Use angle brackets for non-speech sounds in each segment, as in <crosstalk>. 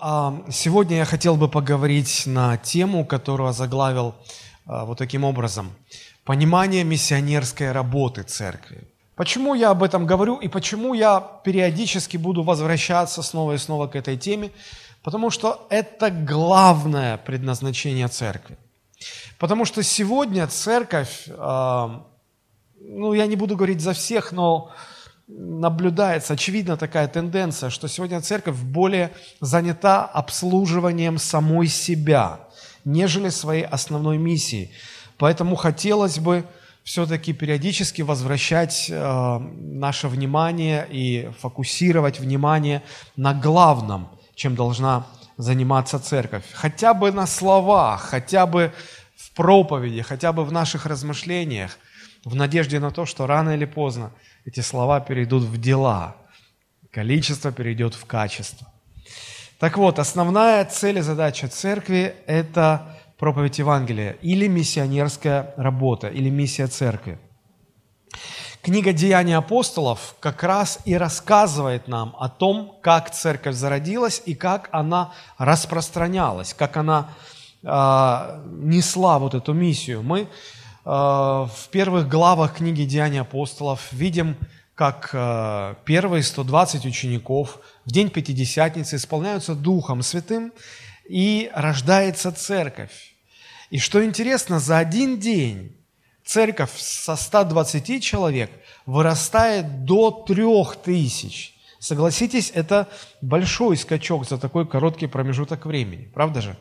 а, сегодня я хотел бы поговорить на тему, которую заглавил а, вот таким образом. Понимание миссионерской работы церкви. Почему я об этом говорю и почему я периодически буду возвращаться снова и снова к этой теме? Потому что это главное предназначение церкви. Потому что сегодня церковь, а, ну я не буду говорить за всех, но наблюдается, очевидно такая тенденция, что сегодня церковь более занята обслуживанием самой себя, нежели своей основной миссией. Поэтому хотелось бы все-таки периодически возвращать э, наше внимание и фокусировать внимание на главном, чем должна заниматься церковь. Хотя бы на словах, хотя бы в проповеди, хотя бы в наших размышлениях, в надежде на то, что рано или поздно – эти слова перейдут в дела, количество перейдет в качество. Так вот, основная цель и задача церкви – это проповедь Евангелия или миссионерская работа, или миссия церкви. Книга «Деяния апостолов» как раз и рассказывает нам о том, как церковь зародилась и как она распространялась, как она э, несла вот эту миссию. Мы в первых главах книги «Деяния апостолов» видим, как э, первые 120 учеников в день Пятидесятницы исполняются Духом Святым, и рождается церковь. И что интересно, за один день церковь со 120 человек вырастает до 3000. Согласитесь, это большой скачок за такой короткий промежуток времени, правда же?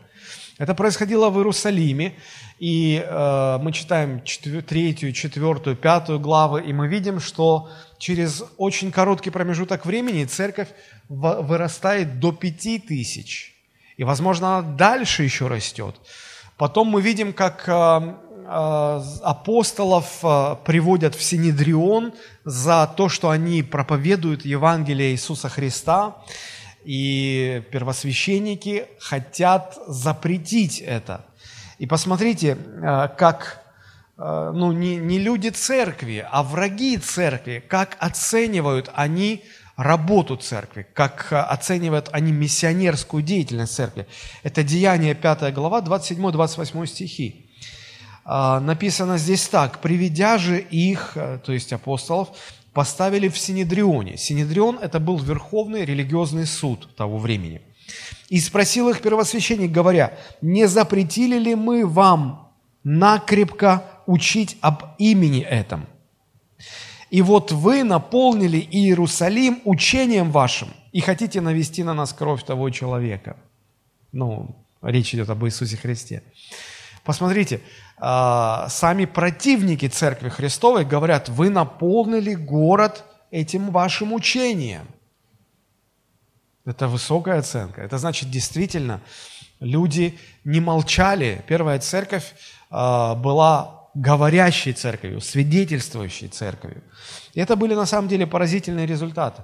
Это происходило в Иерусалиме, и э, мы читаем третью, четвертую, пятую главы, и мы видим, что через очень короткий промежуток времени церковь вырастает до пяти тысяч. И, возможно, она дальше еще растет. Потом мы видим, как э, э, апостолов э, приводят в Синедрион за то, что они проповедуют Евангелие Иисуса Христа и первосвященники хотят запретить это. И посмотрите, э, как э, ну, не, не люди церкви, а враги церкви, как оценивают они работу церкви, как э, оценивают они миссионерскую деятельность церкви. Это Деяние 5 глава, 27-28 стихи. Написано здесь так, «Приведя же их, то есть апостолов, поставили в Синедрионе. Синедрион – это был верховный религиозный суд того времени. И спросил их первосвященник, говоря, «Не запретили ли мы вам накрепко учить об имени этом? И вот вы наполнили Иерусалим учением вашим и хотите навести на нас кровь того человека». Ну, речь идет об Иисусе Христе. Посмотрите, а, сами противники Церкви Христовой говорят, вы наполнили город этим вашим учением. Это высокая оценка. Это значит, действительно, люди не молчали. Первая церковь а, была говорящей церковью, свидетельствующей церковью. И это были на самом деле поразительные результаты.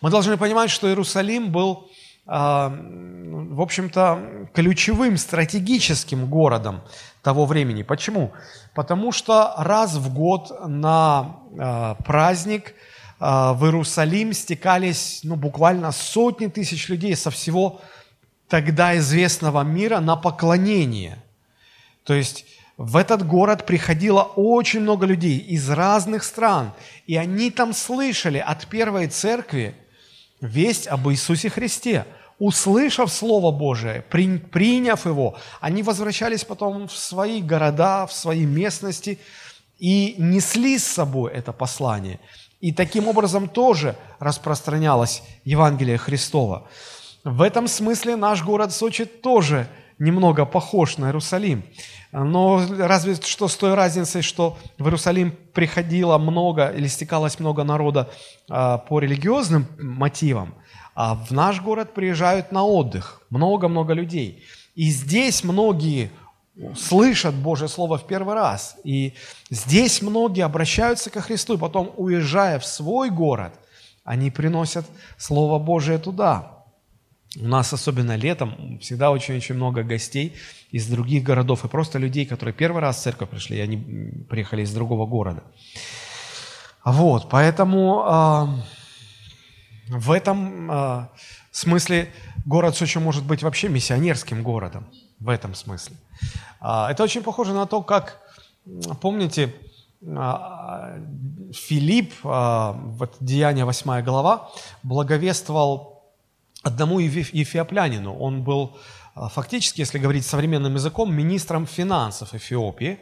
Мы должны понимать, что Иерусалим был в общем-то, ключевым стратегическим городом того времени. Почему? Потому что раз в год на а, праздник а, в Иерусалим стекались ну, буквально сотни тысяч людей со всего тогда известного мира на поклонение. То есть в этот город приходило очень много людей из разных стран, и они там слышали от первой церкви весть об Иисусе Христе. Услышав Слово Божие, приняв его, они возвращались потом в свои города, в свои местности и несли с собой это послание. И таким образом тоже распространялось Евангелие Христова. В этом смысле наш город Сочи тоже немного похож на Иерусалим. Но разве что с той разницей, что в Иерусалим приходило много или стекалось много народа а, по религиозным мотивам, а в наш город приезжают на отдых много-много людей. И здесь многие слышат Божье Слово в первый раз. И здесь многие обращаются ко Христу, и потом, уезжая в свой город, они приносят Слово Божие туда. У нас, особенно летом, всегда очень-очень много гостей из других городов, и просто людей, которые первый раз в церковь пришли, и они приехали из другого города. Вот, поэтому... В этом э, смысле город Сочи может быть вообще миссионерским городом в этом смысле. А, это очень похоже на то, как, помните, а, Филипп, а, вот Деяние 8 глава, благовествовал одному ефиоплянину. Он был фактически, если говорить современным языком, министром финансов Эфиопии.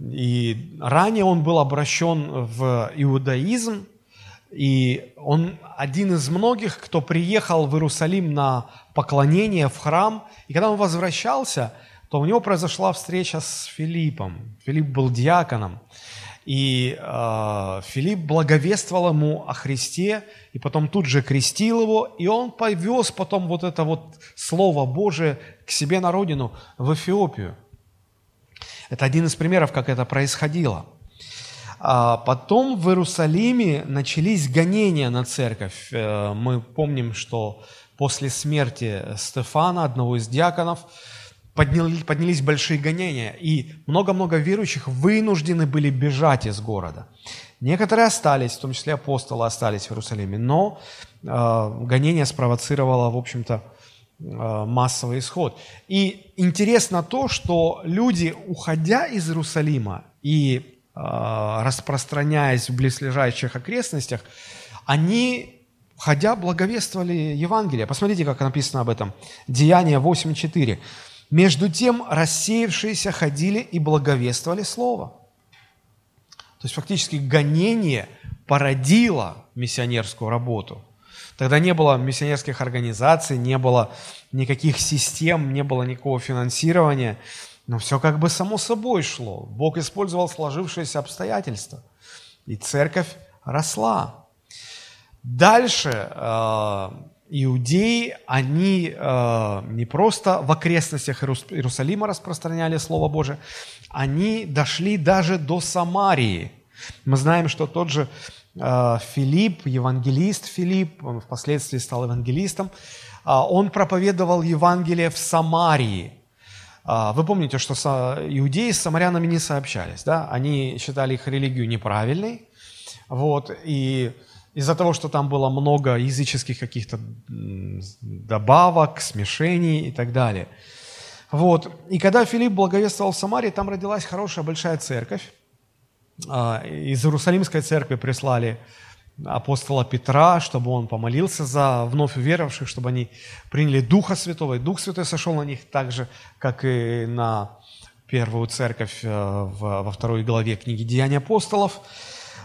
И ранее он был обращен в иудаизм, и он один из многих, кто приехал в Иерусалим на поклонение в храм. И когда он возвращался, то у него произошла встреча с Филиппом. Филипп был диаконом. И э, Филипп благовествовал ему о Христе, и потом тут же крестил его, и он повез потом вот это вот Слово Божие к себе на родину, в Эфиопию. Это один из примеров, как это происходило – а потом в Иерусалиме начались гонения на церковь. Э, мы помним, что после смерти Стефана, одного из диаконов, поднялись, поднялись большие гонения, и много-много верующих вынуждены были бежать из города. Некоторые остались, в том числе апостолы остались в Иерусалиме, но э, гонение спровоцировало, в общем-то, э, массовый исход. И интересно то, что люди, уходя из Иерусалима и Э, распространяясь в близлежащих окрестностях, они, ходя, благовествовали Евангелие. Посмотрите, как написано об этом. Деяние 8.4. «Между тем рассеявшиеся ходили и благовествовали Слово». То есть фактически гонение породило миссионерскую работу. Тогда не было миссионерских организаций, не было никаких систем, не было никакого финансирования. Но все как бы само собой шло. Бог использовал сложившиеся обстоятельства. И церковь росла. Дальше э, иудеи, они э, не просто в окрестностях Иерусалима распространяли Слово Божие, они дошли даже до Самарии. Мы знаем, что тот же э, Филипп, евангелист Филипп, он впоследствии стал евангелистом, э, он проповедовал Евангелие в Самарии – а, вы помните, что иудеи с самарянами не сообщались, да? Они считали их религию неправильной, вот, и из-за того, что там было много языческих каких-то добавок, смешений и так далее. Вот. И когда Филипп благовествовал в Самарии, там родилась хорошая большая церковь. А, из Иерусалимской церкви прислали апостола Петра, чтобы он помолился за вновь уверовавших, чтобы они приняли Духа Святого, и Дух Святой сошел на них так же, как и на первую церковь э, во второй главе книги «Деяния апостолов».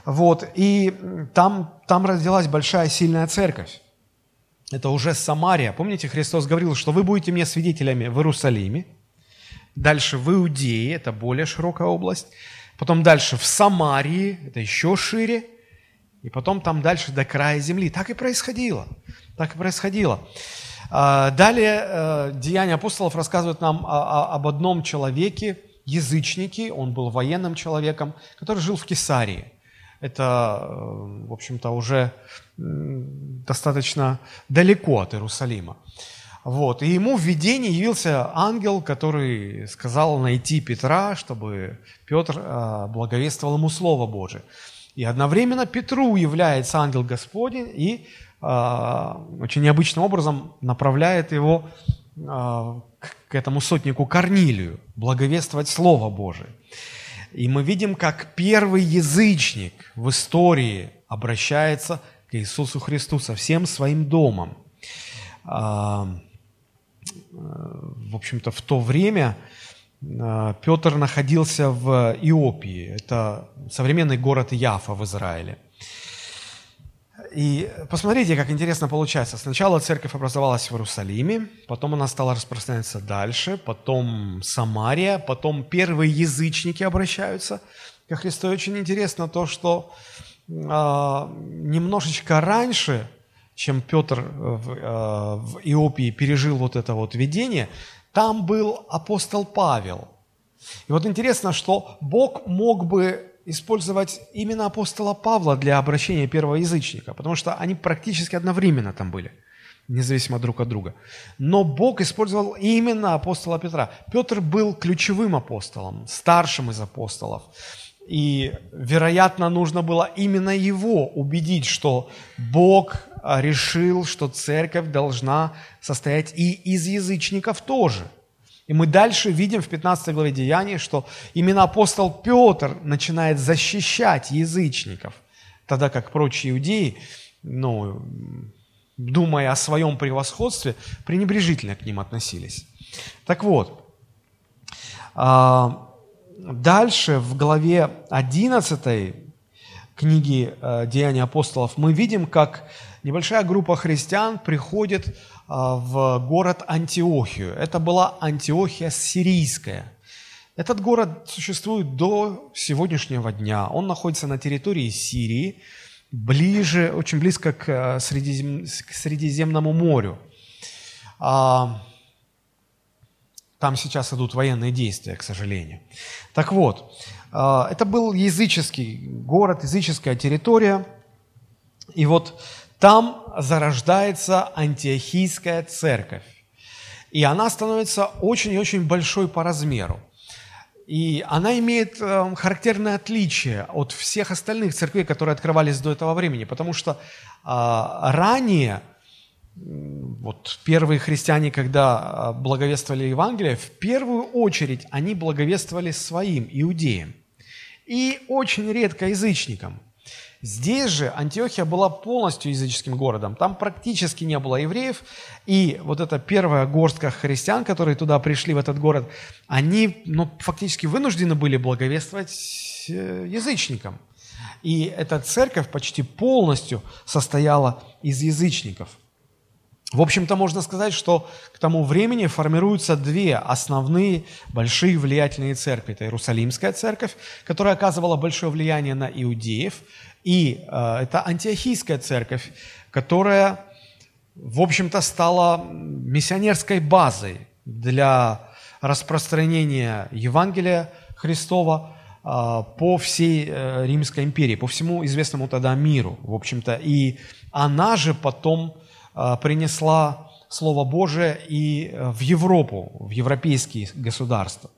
Вот, и там, там родилась большая сильная церковь. Это уже Самария. Помните, Христос говорил, что вы будете мне свидетелями в Иерусалиме, дальше в Иудее, это более широкая область, потом дальше в Самарии, это еще шире, и потом там дальше до края земли. Так и происходило. Так и происходило. А, далее э, Деяния апостолов рассказывают нам об одном человеке, язычнике, он был военным человеком, который жил в Кесарии. Это, э, в общем-то, уже достаточно далеко от Иерусалима. Вот. И ему в видении явился ангел, который сказал найти Петра, чтобы Петр э, благовествовал ему Слово Божие. И одновременно Петру является ангел Господень и э, очень необычным образом направляет его к этому сотнику Корнилию, благовествовать Слово Божие. И мы видим, как первый язычник в истории обращается к Иисусу Христу со всем своим домом. Э, в общем-то, в то время а, Петр находился в Иопии, это современный город Яфа в Израиле. И посмотрите, как интересно получается. Сначала церковь образовалась в Иерусалиме, потом она стала распространяться дальше, потом Самария, потом первые язычники обращаются ко Христу. И очень интересно то, что э, немножечко раньше, чем Петр в, э, в Иопии пережил вот это вот видение, там был апостол Павел. И вот интересно, что Бог мог бы использовать именно апостола Павла для обращения первого язычника, потому что они практически одновременно там были, независимо друг от друга. Но Бог использовал именно апостола Петра. Петр был ключевым апостолом, старшим из апостолов. И, вероятно, нужно было именно его убедить, что Бог а, решил, что церковь должна состоять и из язычников тоже. И мы дальше видим в 15 главе Деяний, что именно апостол Петр начинает защищать язычников, тогда как прочие иудеи, ну, думая о своем превосходстве, пренебрежительно к ним относились. Так вот, а, дальше в главе 11 книги э, «Деяния апостолов» мы видим, как небольшая группа христиан приходит в город Антиохию. Это была Антиохия сирийская. Этот город существует до сегодняшнего дня. Он находится на территории Сирии, ближе, очень близко к, э, Средизем, к Средиземному морю. А, там сейчас идут военные действия, к сожалению. Так вот, а, это был языческий город, языческая территория. И вот там зарождается антиохийская церковь. И она становится очень и очень большой по размеру. И она имеет э, характерное отличие от всех остальных церквей, которые открывались до этого времени, потому что э, ранее вот первые христиане, когда а, благовествовали Евангелие, в первую очередь они благовествовали своим, иудеям и очень редко язычникам. Здесь же Антиохия была полностью языческим городом. Там практически не было евреев. И вот эта первая горстка христиан, которые туда пришли, в этот город, они ну, фактически вынуждены были благовествовать э, язычникам. И эта церковь почти полностью состояла из язычников – в общем-то, можно сказать, что к тому времени формируются две основные большие влиятельные церкви. Это Иерусалимская церковь, которая оказывала большое влияние на иудеев, и э, это Антиохийская церковь, которая, в общем-то, стала миссионерской базой для распространения Евангелия Христова э, по всей э, Римской империи, по всему известному тогда миру, в общем-то. И она же потом принесла Слово Божие и в Европу, в европейские государства.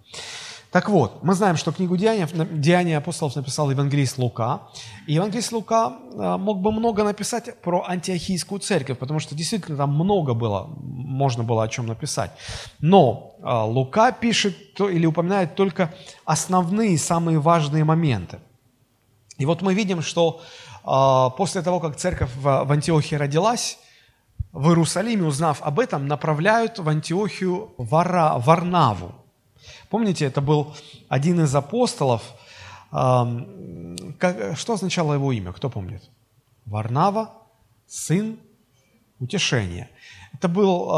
Так вот, мы знаем, что книгу Деяния, Деяния апостолов написал евангелист Лука. И евангелист Лука э, мог бы много написать про антиохийскую церковь, потому что действительно там много было, можно было о чем написать. Но э, Лука пишет или упоминает только основные, самые важные моменты. И вот мы видим, что после того, как церковь в Антиохии родилась, в Иерусалиме, узнав об этом, направляют в Антиохию Варнаву. Помните, это был один из апостолов. Что означало его имя? Кто помнит? Варнава, сын утешения. Это был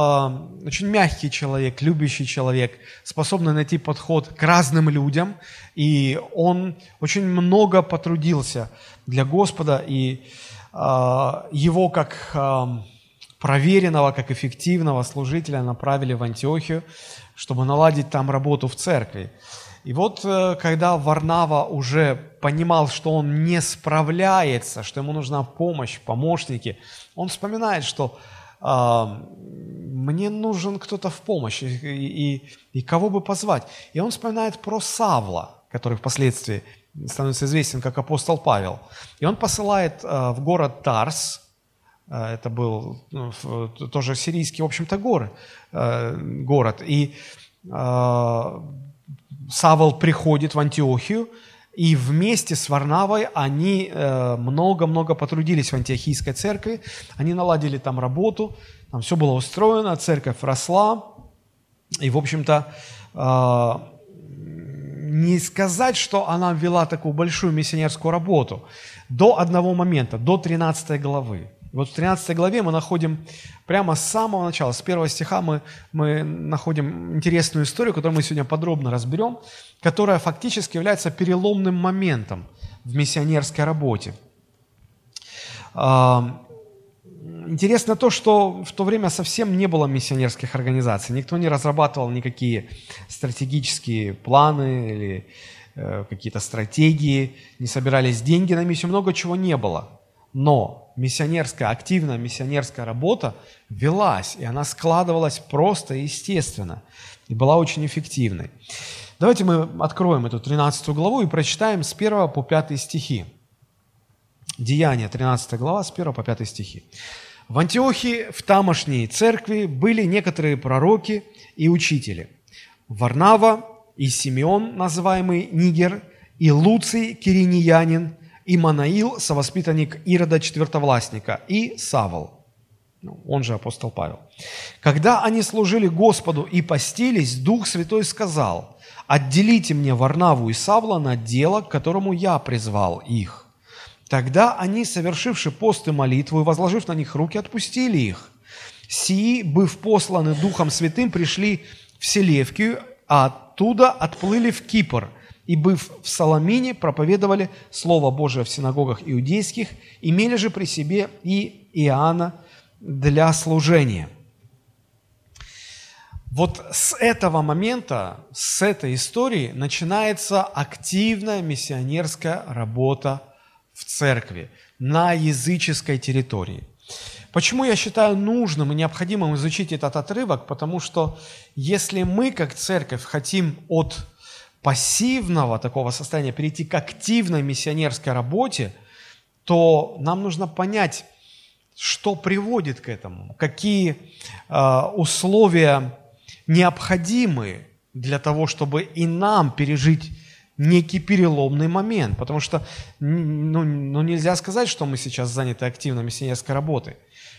очень мягкий человек, любящий человек, способный найти подход к разным людям. И он очень много потрудился для Господа. И э, его как... Проверенного, как эффективного служителя направили в Антиохию, чтобы наладить там работу в церкви. И вот э, когда Варнава уже понимал, что он не справляется, что ему нужна помощь, помощники, он вспоминает, что э, мне нужен кто-то в помощь, и, и, и кого бы позвать. И он вспоминает про Савла, который впоследствии становится известен как апостол Павел. И он посылает э, в город Тарс, а, это был ну, тоже сирийский, в общем-то, город. Э, город. И а, Савол приходит в Антиохию, и вместе с Варнавой они э, много-много потрудились в антиохийской церкви. Они наладили там работу, там все было устроено, церковь росла. И, в общем-то, не сказать, что она вела такую большую миссионерскую работу до одного момента, до 13 главы. Вот в 13 главе мы находим прямо с самого начала, с первого стиха мы, мы находим интересную историю, которую мы сегодня подробно разберем, которая фактически является переломным моментом в миссионерской работе. А, интересно то, что в то время совсем не было миссионерских организаций. Никто не разрабатывал никакие стратегические планы или э, какие-то стратегии, не собирались деньги на миссию, много чего не было. Но миссионерская, активная миссионерская работа велась, и она складывалась просто и естественно, и была очень эффективной. Давайте мы откроем эту 13 главу и прочитаем с 1 по 5 стихи. Деяния, 13 глава, с 1 по 5 стихи. В Антиохии, в тамошней церкви, были некоторые пророки и учители. Варнава и Симеон, называемый Нигер, и Луций, кириньянин, и Манаил, совоспитанник Ирода Четвертовластника, и Савол, ну, он же апостол Павел. Когда они служили Господу и постились, Дух Святой сказал, «Отделите мне Варнаву и Савла на дело, к которому я призвал их». Тогда они, совершивши пост и молитву и возложив на них руки, отпустили их. Сии, быв посланы Духом Святым, пришли в Селевкию, а оттуда отплыли в Кипр, и, быв в Соломине, проповедовали Слово Божие в синагогах иудейских, имели же при себе и Иоанна для служения. Вот с этого момента, с этой истории начинается активная миссионерская работа в церкви на языческой территории. Почему я считаю нужным и необходимым изучить этот отрывок? Потому что если мы, как церковь, хотим от пассивного такого состояния перейти к активной миссионерской работе, то нам нужно понять, что приводит к этому, какие э, условия необходимы для того, чтобы и нам пережить некий переломный момент, потому что ну, ну, нельзя сказать, что мы сейчас заняты активно миссионерской работой.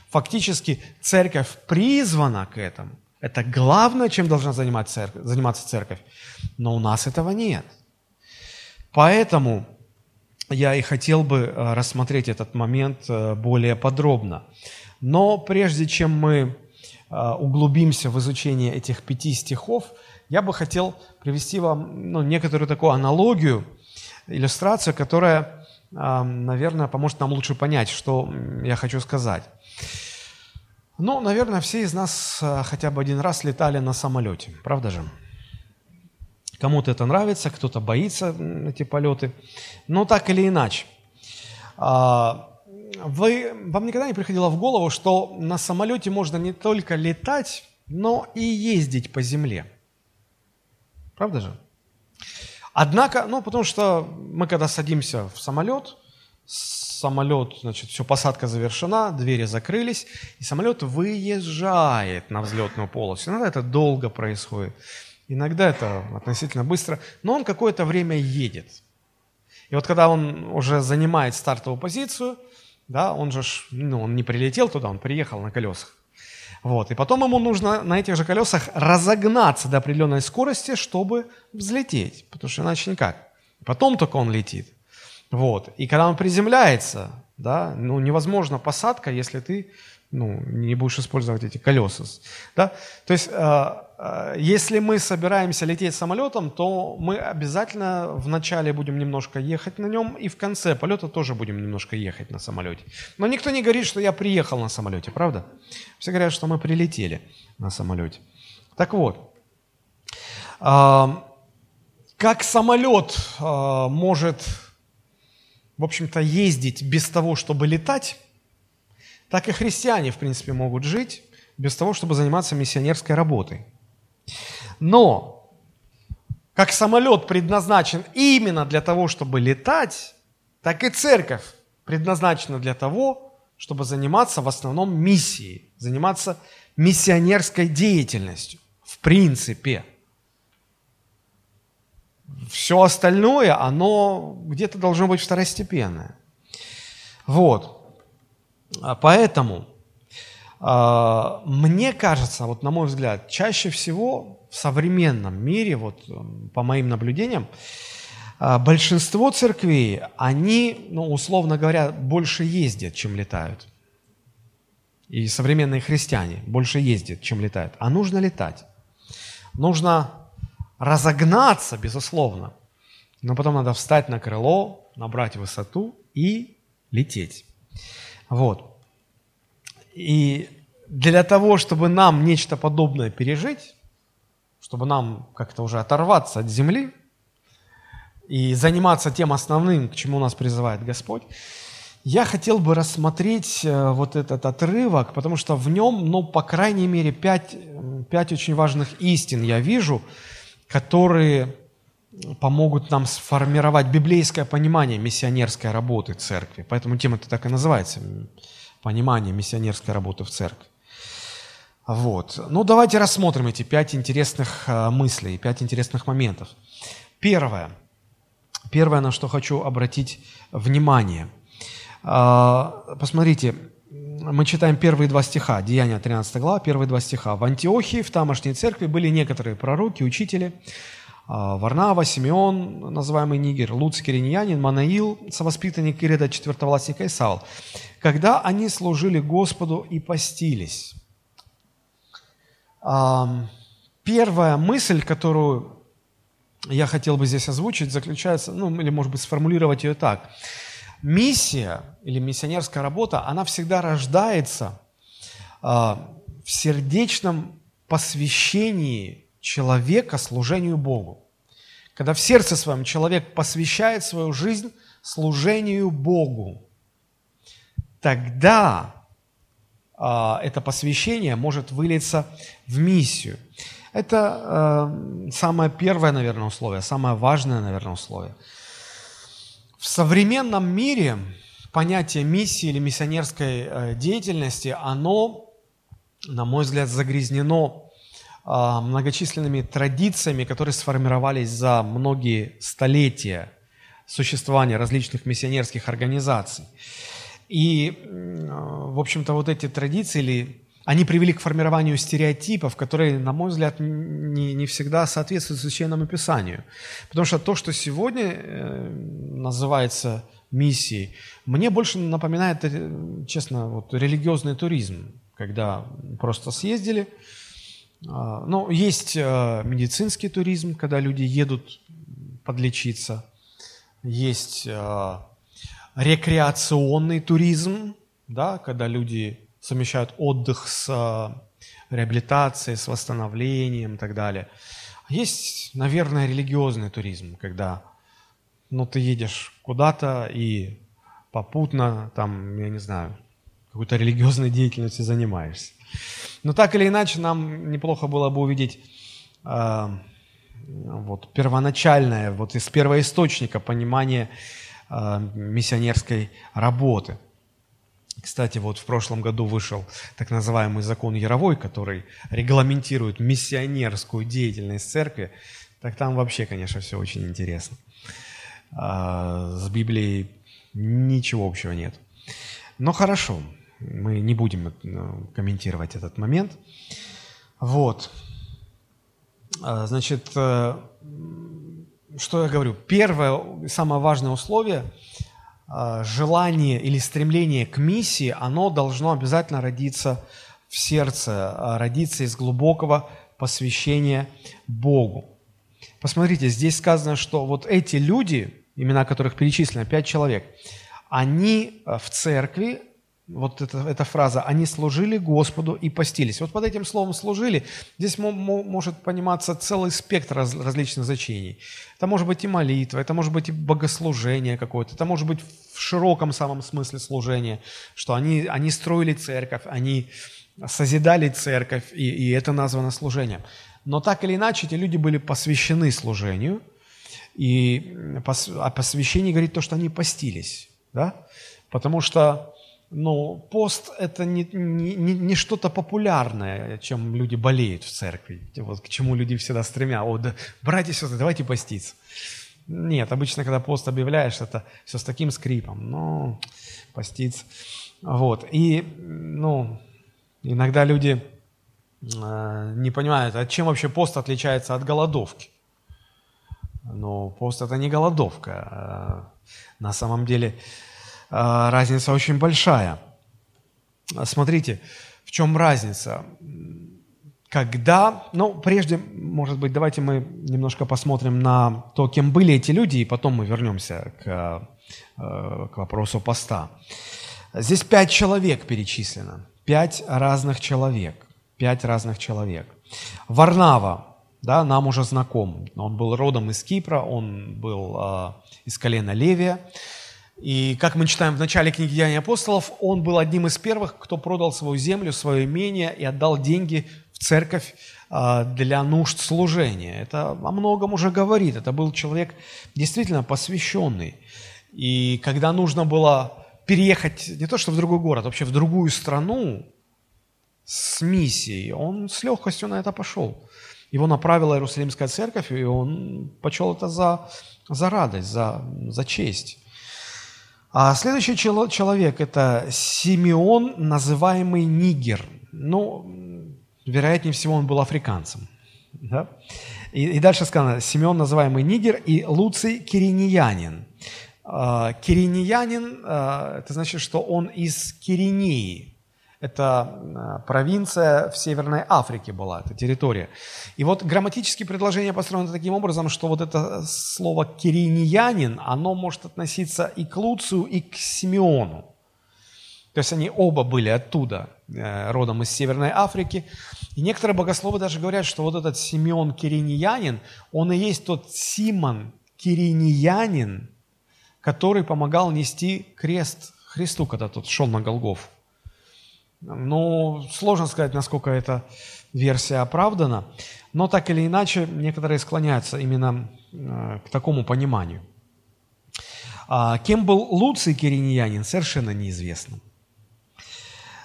Фактически церковь призвана к этому. Это главное, чем должна заниматься церковь, заниматься церковь. Но у нас этого нет. Поэтому я и хотел бы э, рассмотреть этот момент э, более подробно. Но прежде чем мы э, углубимся в изучение этих пяти стихов, я бы хотел привести вам ну, некоторую такую аналогию, иллюстрацию, которая, наверное, поможет нам лучше понять, что я хочу сказать. Ну, наверное, все из нас хотя бы один раз летали на самолете, правда же? Кому-то это нравится, кто-то боится эти полеты. Но так или иначе. А, вы, вам никогда не приходило в голову, что на самолете можно не только летать, но и ездить по земле? Правда же? Однако, ну, потому что мы когда садимся в самолет, самолет, значит, все, посадка завершена, двери закрылись, и самолет выезжает на взлетную полосу. Иногда это долго происходит, иногда это относительно быстро, но он какое-то время едет. И вот когда он уже занимает стартовую позицию, да, он же, ну, он не прилетел туда, он приехал на колесах. Вот. И потом ему нужно на этих же колесах разогнаться до определенной скорости, чтобы взлететь, потому что иначе никак. Потом только он летит. Вот. И когда он приземляется, да, ну, невозможно посадка, если ты ну, не будешь использовать эти колеса. Да? То есть, э, э, если мы собираемся лететь самолетом, то мы обязательно вначале будем немножко ехать на нем, и в конце полета тоже будем немножко ехать на самолете. Но никто не говорит, что я приехал на самолете, правда? Все говорят, что мы прилетели на самолете. Так вот, э, как самолет э, может, в общем-то, ездить без того, чтобы летать, так и христиане, в принципе, могут жить без того, чтобы заниматься миссионерской работой. Но, как самолет предназначен именно для того, чтобы летать, так и церковь предназначена для того, чтобы заниматься в основном миссией, заниматься миссионерской деятельностью, в принципе. Все остальное, оно где-то должно быть второстепенное. Вот. А, поэтому а, мне кажется, вот на мой взгляд, чаще всего в современном мире, вот по моим наблюдениям, а, большинство церквей, они, ну, условно говоря, больше ездят, чем летают. И современные христиане больше ездят, чем летают. А нужно летать. Нужно разогнаться, безусловно. Но потом надо встать на крыло, набрать высоту и лететь. Вот. И для того, чтобы нам нечто подобное пережить, чтобы нам как-то уже оторваться от земли и заниматься тем основным, к чему нас призывает Господь, я хотел бы рассмотреть э, вот этот отрывок, потому что в нем, ну, по крайней мере, пять, пять очень важных истин я вижу, которые помогут нам сформировать библейское понимание миссионерской работы церкви. Поэтому тема-то так и называется понимание миссионерской работы в церкви. Вот. Ну, давайте рассмотрим эти пять интересных э, мыслей, пять интересных моментов. Первое. Первое, на что хочу обратить внимание. Э, посмотрите, мы читаем первые два стиха, Деяния 13 глава, первые два стиха. «В Антиохии, в тамошней церкви, были некоторые пророки, учители, а, Варнава, Симеон, называемый Нигер, Луций, Кириньянин, Манаил, совоспитанник Ирида, четвертовластника и Савл. Когда они служили Господу и постились». Первая мысль, которую я хотел бы здесь озвучить, заключается, ну, или, может быть, сформулировать ее так – Миссия или миссионерская работа, она всегда рождается а, в сердечном посвящении человека служению Богу. Когда в сердце своем человек посвящает свою жизнь служению Богу, тогда а, это посвящение может вылиться в миссию. Это э, самое первое, наверное, условие, самое важное, наверное, условие – в современном мире понятие миссии или миссионерской э, деятельности, оно, на мой взгляд, загрязнено а, многочисленными традициями, которые сформировались за многие столетия существования различных миссионерских организаций. И, в общем-то, вот эти традиции или они привели к формированию стереотипов, которые, на мой взгляд, не, не всегда соответствуют священному писанию. Потому что то, что сегодня э, называется миссией, мне больше напоминает, э, честно, вот, религиозный туризм, когда просто съездили. Э, ну, есть э, медицинский туризм, когда люди едут подлечиться. Есть э, рекреационный туризм, да, когда люди совмещают отдых с реабилитацией, с восстановлением и так далее. Есть, наверное, религиозный туризм, когда ну, ты едешь куда-то и попутно, там, я не знаю, какой-то религиозной деятельностью занимаешься. Но так или иначе, нам неплохо было бы увидеть э, вот, первоначальное, вот из первоисточника понимание э, миссионерской работы – кстати, вот в прошлом году вышел так называемый закон Яровой, который регламентирует миссионерскую деятельность церкви. Так там вообще, конечно, все очень интересно. А, с Библией ничего общего нет. Но хорошо, мы не будем э, комментировать этот момент. Вот. А, значит, э, что я говорю? Первое, самое важное условие – а, желание или стремление к миссии, оно должно обязательно родиться в сердце, родиться из глубокого посвящения Богу. Посмотрите, здесь сказано, что вот эти люди, имена которых перечислено, пять человек, они а, в церкви вот эта, эта фраза, они служили Господу и постились. Вот под этим словом «служили» здесь может пониматься целый спектр раз, различных значений. Это может быть и молитва, это может быть и богослужение какое-то, это может быть в широком самом смысле служение, что они, они строили церковь, они созидали церковь, и, и это названо служением. Но так или иначе, эти люди были посвящены служению, и о посвящении говорит то, что они постились, да? потому что но пост – это не, не, не что-то популярное, чем люди болеют в церкви, вот к чему люди всегда стремят. О, да, братья и сестры, давайте поститься. Нет, обычно, когда пост объявляешь, это все с таким скрипом. Ну, поститься. Вот. И, ну, иногда люди э, не понимают, а чем вообще пост отличается от голодовки. Ну, пост – это не голодовка. Э, на самом деле, а, разница очень большая. Смотрите, в чем разница? Когда, ну, прежде, может быть, давайте мы немножко посмотрим на то, кем были эти люди, и потом мы вернемся к, э, к вопросу поста. Здесь пять человек перечислено, пять разных человек, пять разных человек. Варнава, да, нам уже знаком, он был родом из Кипра, он был э, из колена Левия, и как мы читаем в начале книги Деяний апостолов, он был одним из первых, кто продал свою землю, свое имение и отдал деньги в церковь а, для нужд служения. Это о многом уже говорит. Это был человек действительно посвященный. И когда нужно было переехать не то что в другой город, вообще в другую страну с миссией, он с легкостью на это пошел. Его направила Иерусалимская церковь, и он почел это за, за радость, за, за честь. А следующий человек – это Симеон, называемый Нигер. Ну, вероятнее всего, он был африканцем. Да? И, и дальше сказано, Симеон, называемый Нигер, и Луций Кириньянин. А, Кириньянин, а, это значит, что он из Киринии. Это а, провинция в Северной Африке была, это территория. И вот грамматические предложения построены таким образом, что вот это слово «кириньянин», оно может относиться и к Луцию, и к Симеону. То есть они оба были оттуда, э, родом из Северной Африки. И некоторые богословы даже говорят, что вот этот Симеон Кириньянин, он и есть тот Симон Кириньянин, который помогал нести крест Христу, когда тот шел на Голгоф. Ну, сложно сказать, насколько эта версия оправдана, но так или иначе некоторые склоняются именно э, к такому пониманию. А кем был Луций Кириньянин, совершенно неизвестно.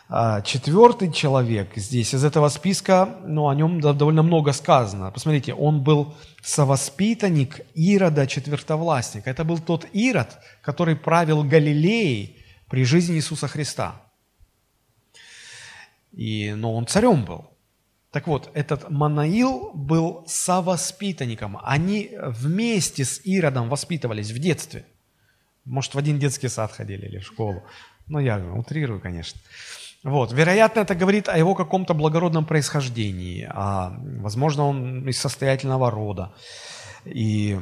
А четвертый человек здесь из этого списка, ну, о нем довольно много сказано. Посмотрите, он был совоспитанник Ирода четвертовластника. Это был тот Ирод, который правил Галилеей при жизни Иисуса Христа. И, но он царем был. Так вот, этот Манаил был совоспитанником. Они вместе с Иродом воспитывались в детстве. Может, в один детский сад ходили или в школу. Ну, я утрирую, конечно. Вот. Вероятно, это говорит о его каком-то благородном происхождении. А, возможно, он из состоятельного рода. И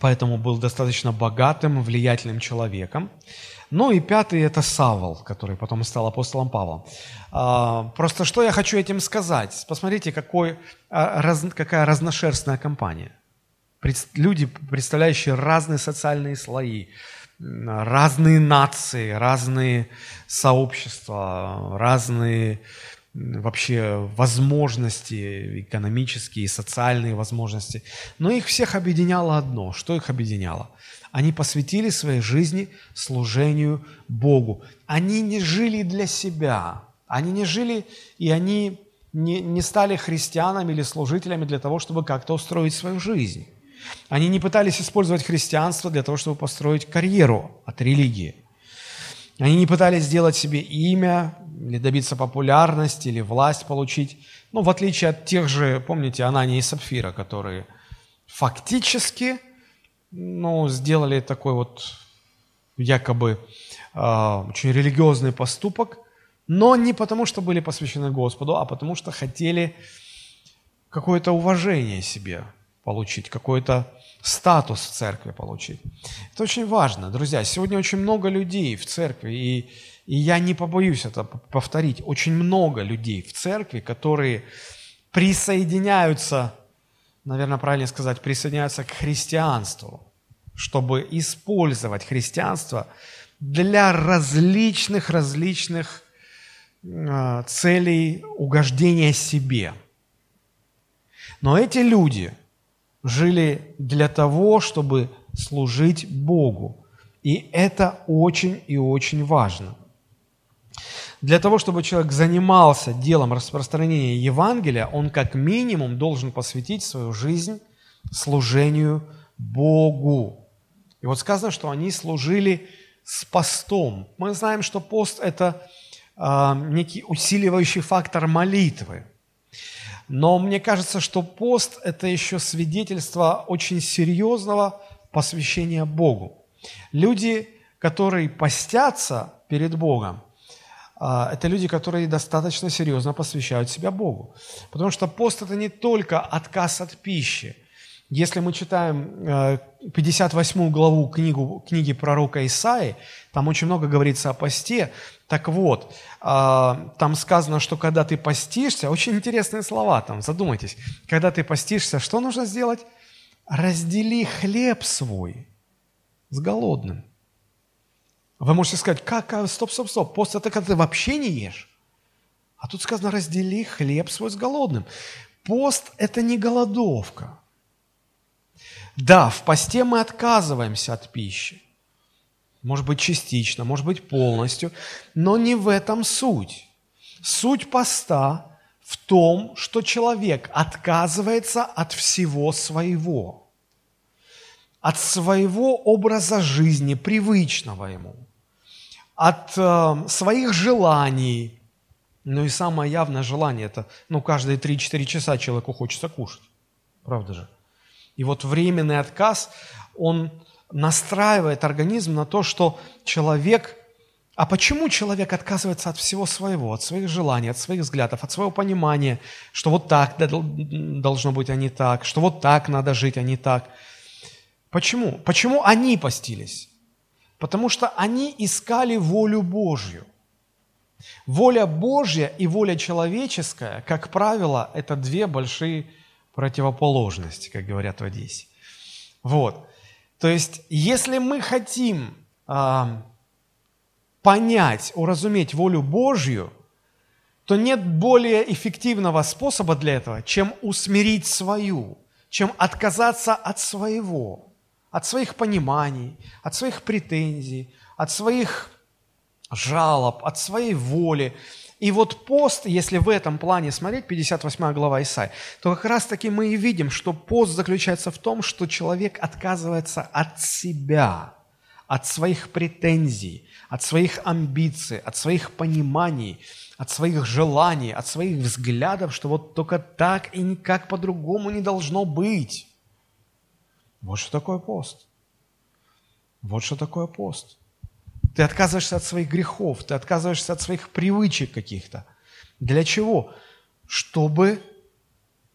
поэтому был достаточно богатым, влиятельным человеком. Ну и пятый – это Савол, который потом стал апостолом Павлом. А, просто что я хочу этим сказать? Посмотрите, какой, а, какая разношерстная компания. Люди, представляющие разные социальные слои, разные нации, разные сообщества, разные вообще возможности, экономические, социальные возможности. Но их всех объединяло одно. Что их объединяло? Они посвятили своей жизни служению Богу. Они не жили для себя. Они не жили, и они не, не стали христианами или служителями для того, чтобы как-то устроить свою жизнь. Они не пытались использовать христианство для того, чтобы построить карьеру от религии. Они не пытались сделать себе имя, или добиться популярности, или власть получить. Ну, в отличие от тех же, помните, Анания и Сапфира, которые фактически ну, сделали такой вот якобы э, очень религиозный поступок, но не потому, что были посвящены Господу, а потому что хотели какое-то уважение себе получить, какой-то статус в церкви получить. Это очень важно, друзья. Сегодня очень много людей в церкви, и, и я не побоюсь это повторить, очень много людей в церкви, которые присоединяются, наверное, правильно сказать, присоединяются к христианству, чтобы использовать христианство для различных, различных э, целей угождения себе. Но эти люди – жили для того, чтобы служить Богу. И это очень и очень важно. Для того, чтобы человек занимался делом распространения Евангелия, он как минимум должен посвятить свою жизнь служению Богу. И вот сказано, что они служили с постом. Мы знаем, что пост – это э, некий усиливающий фактор молитвы. Но мне кажется, что пост – это еще свидетельство очень серьезного посвящения Богу. Люди, которые постятся перед Богом, а, это люди, которые достаточно серьезно посвящают себя Богу. Потому что пост – это не только отказ от пищи. Если мы читаем 58 э, главу книгу, книги пророка Исаи, там очень много говорится о посте. Так вот, а, там сказано, что когда ты постишься, очень интересные слова там, задумайтесь. Когда ты постишься, что нужно сделать? Раздели хлеб свой с голодным. Вы можете сказать, как, а, стоп, стоп, стоп, пост это когда ты вообще не ешь. А тут сказано, раздели хлеб свой с голодным. Пост – это не голодовка. Да, в посте мы отказываемся от пищи. может быть частично, может быть полностью, но не в этом суть. Суть поста в том, что человек отказывается от всего своего, от своего образа жизни, привычного ему, от э, своих желаний. Ну и самое явное желание – это, ну, каждые 3-4 часа человеку хочется кушать. Правда же? И вот временный отказ, он настраивает организм на то, что человек а почему человек отказывается от всего своего, от своих желаний, от своих взглядов, от своего понимания, что вот так должно быть, а не так, что вот так надо жить, а не так? Почему? Почему они постились? Потому что они искали волю Божью. Воля Божья и воля человеческая, как правило, это две большие противоположности, как говорят в Одессе. Вот. То есть, если мы хотим а, понять, уразуметь волю Божью, то нет более эффективного способа для этого, чем усмирить свою, чем отказаться от своего, от своих пониманий, от своих претензий, от своих жалоб, от своей воли. И вот пост, если в этом плане смотреть, 58 глава Исаи, то как раз таки мы и видим, что пост заключается в том, что человек отказывается от себя, от своих претензий, от своих амбиций, от своих пониманий, от своих желаний, от своих взглядов, что вот только так и никак по-другому не должно быть. Вот что такое пост. Вот что такое пост. Ты отказываешься от своих грехов, ты отказываешься от своих привычек каких-то. Для чего? Чтобы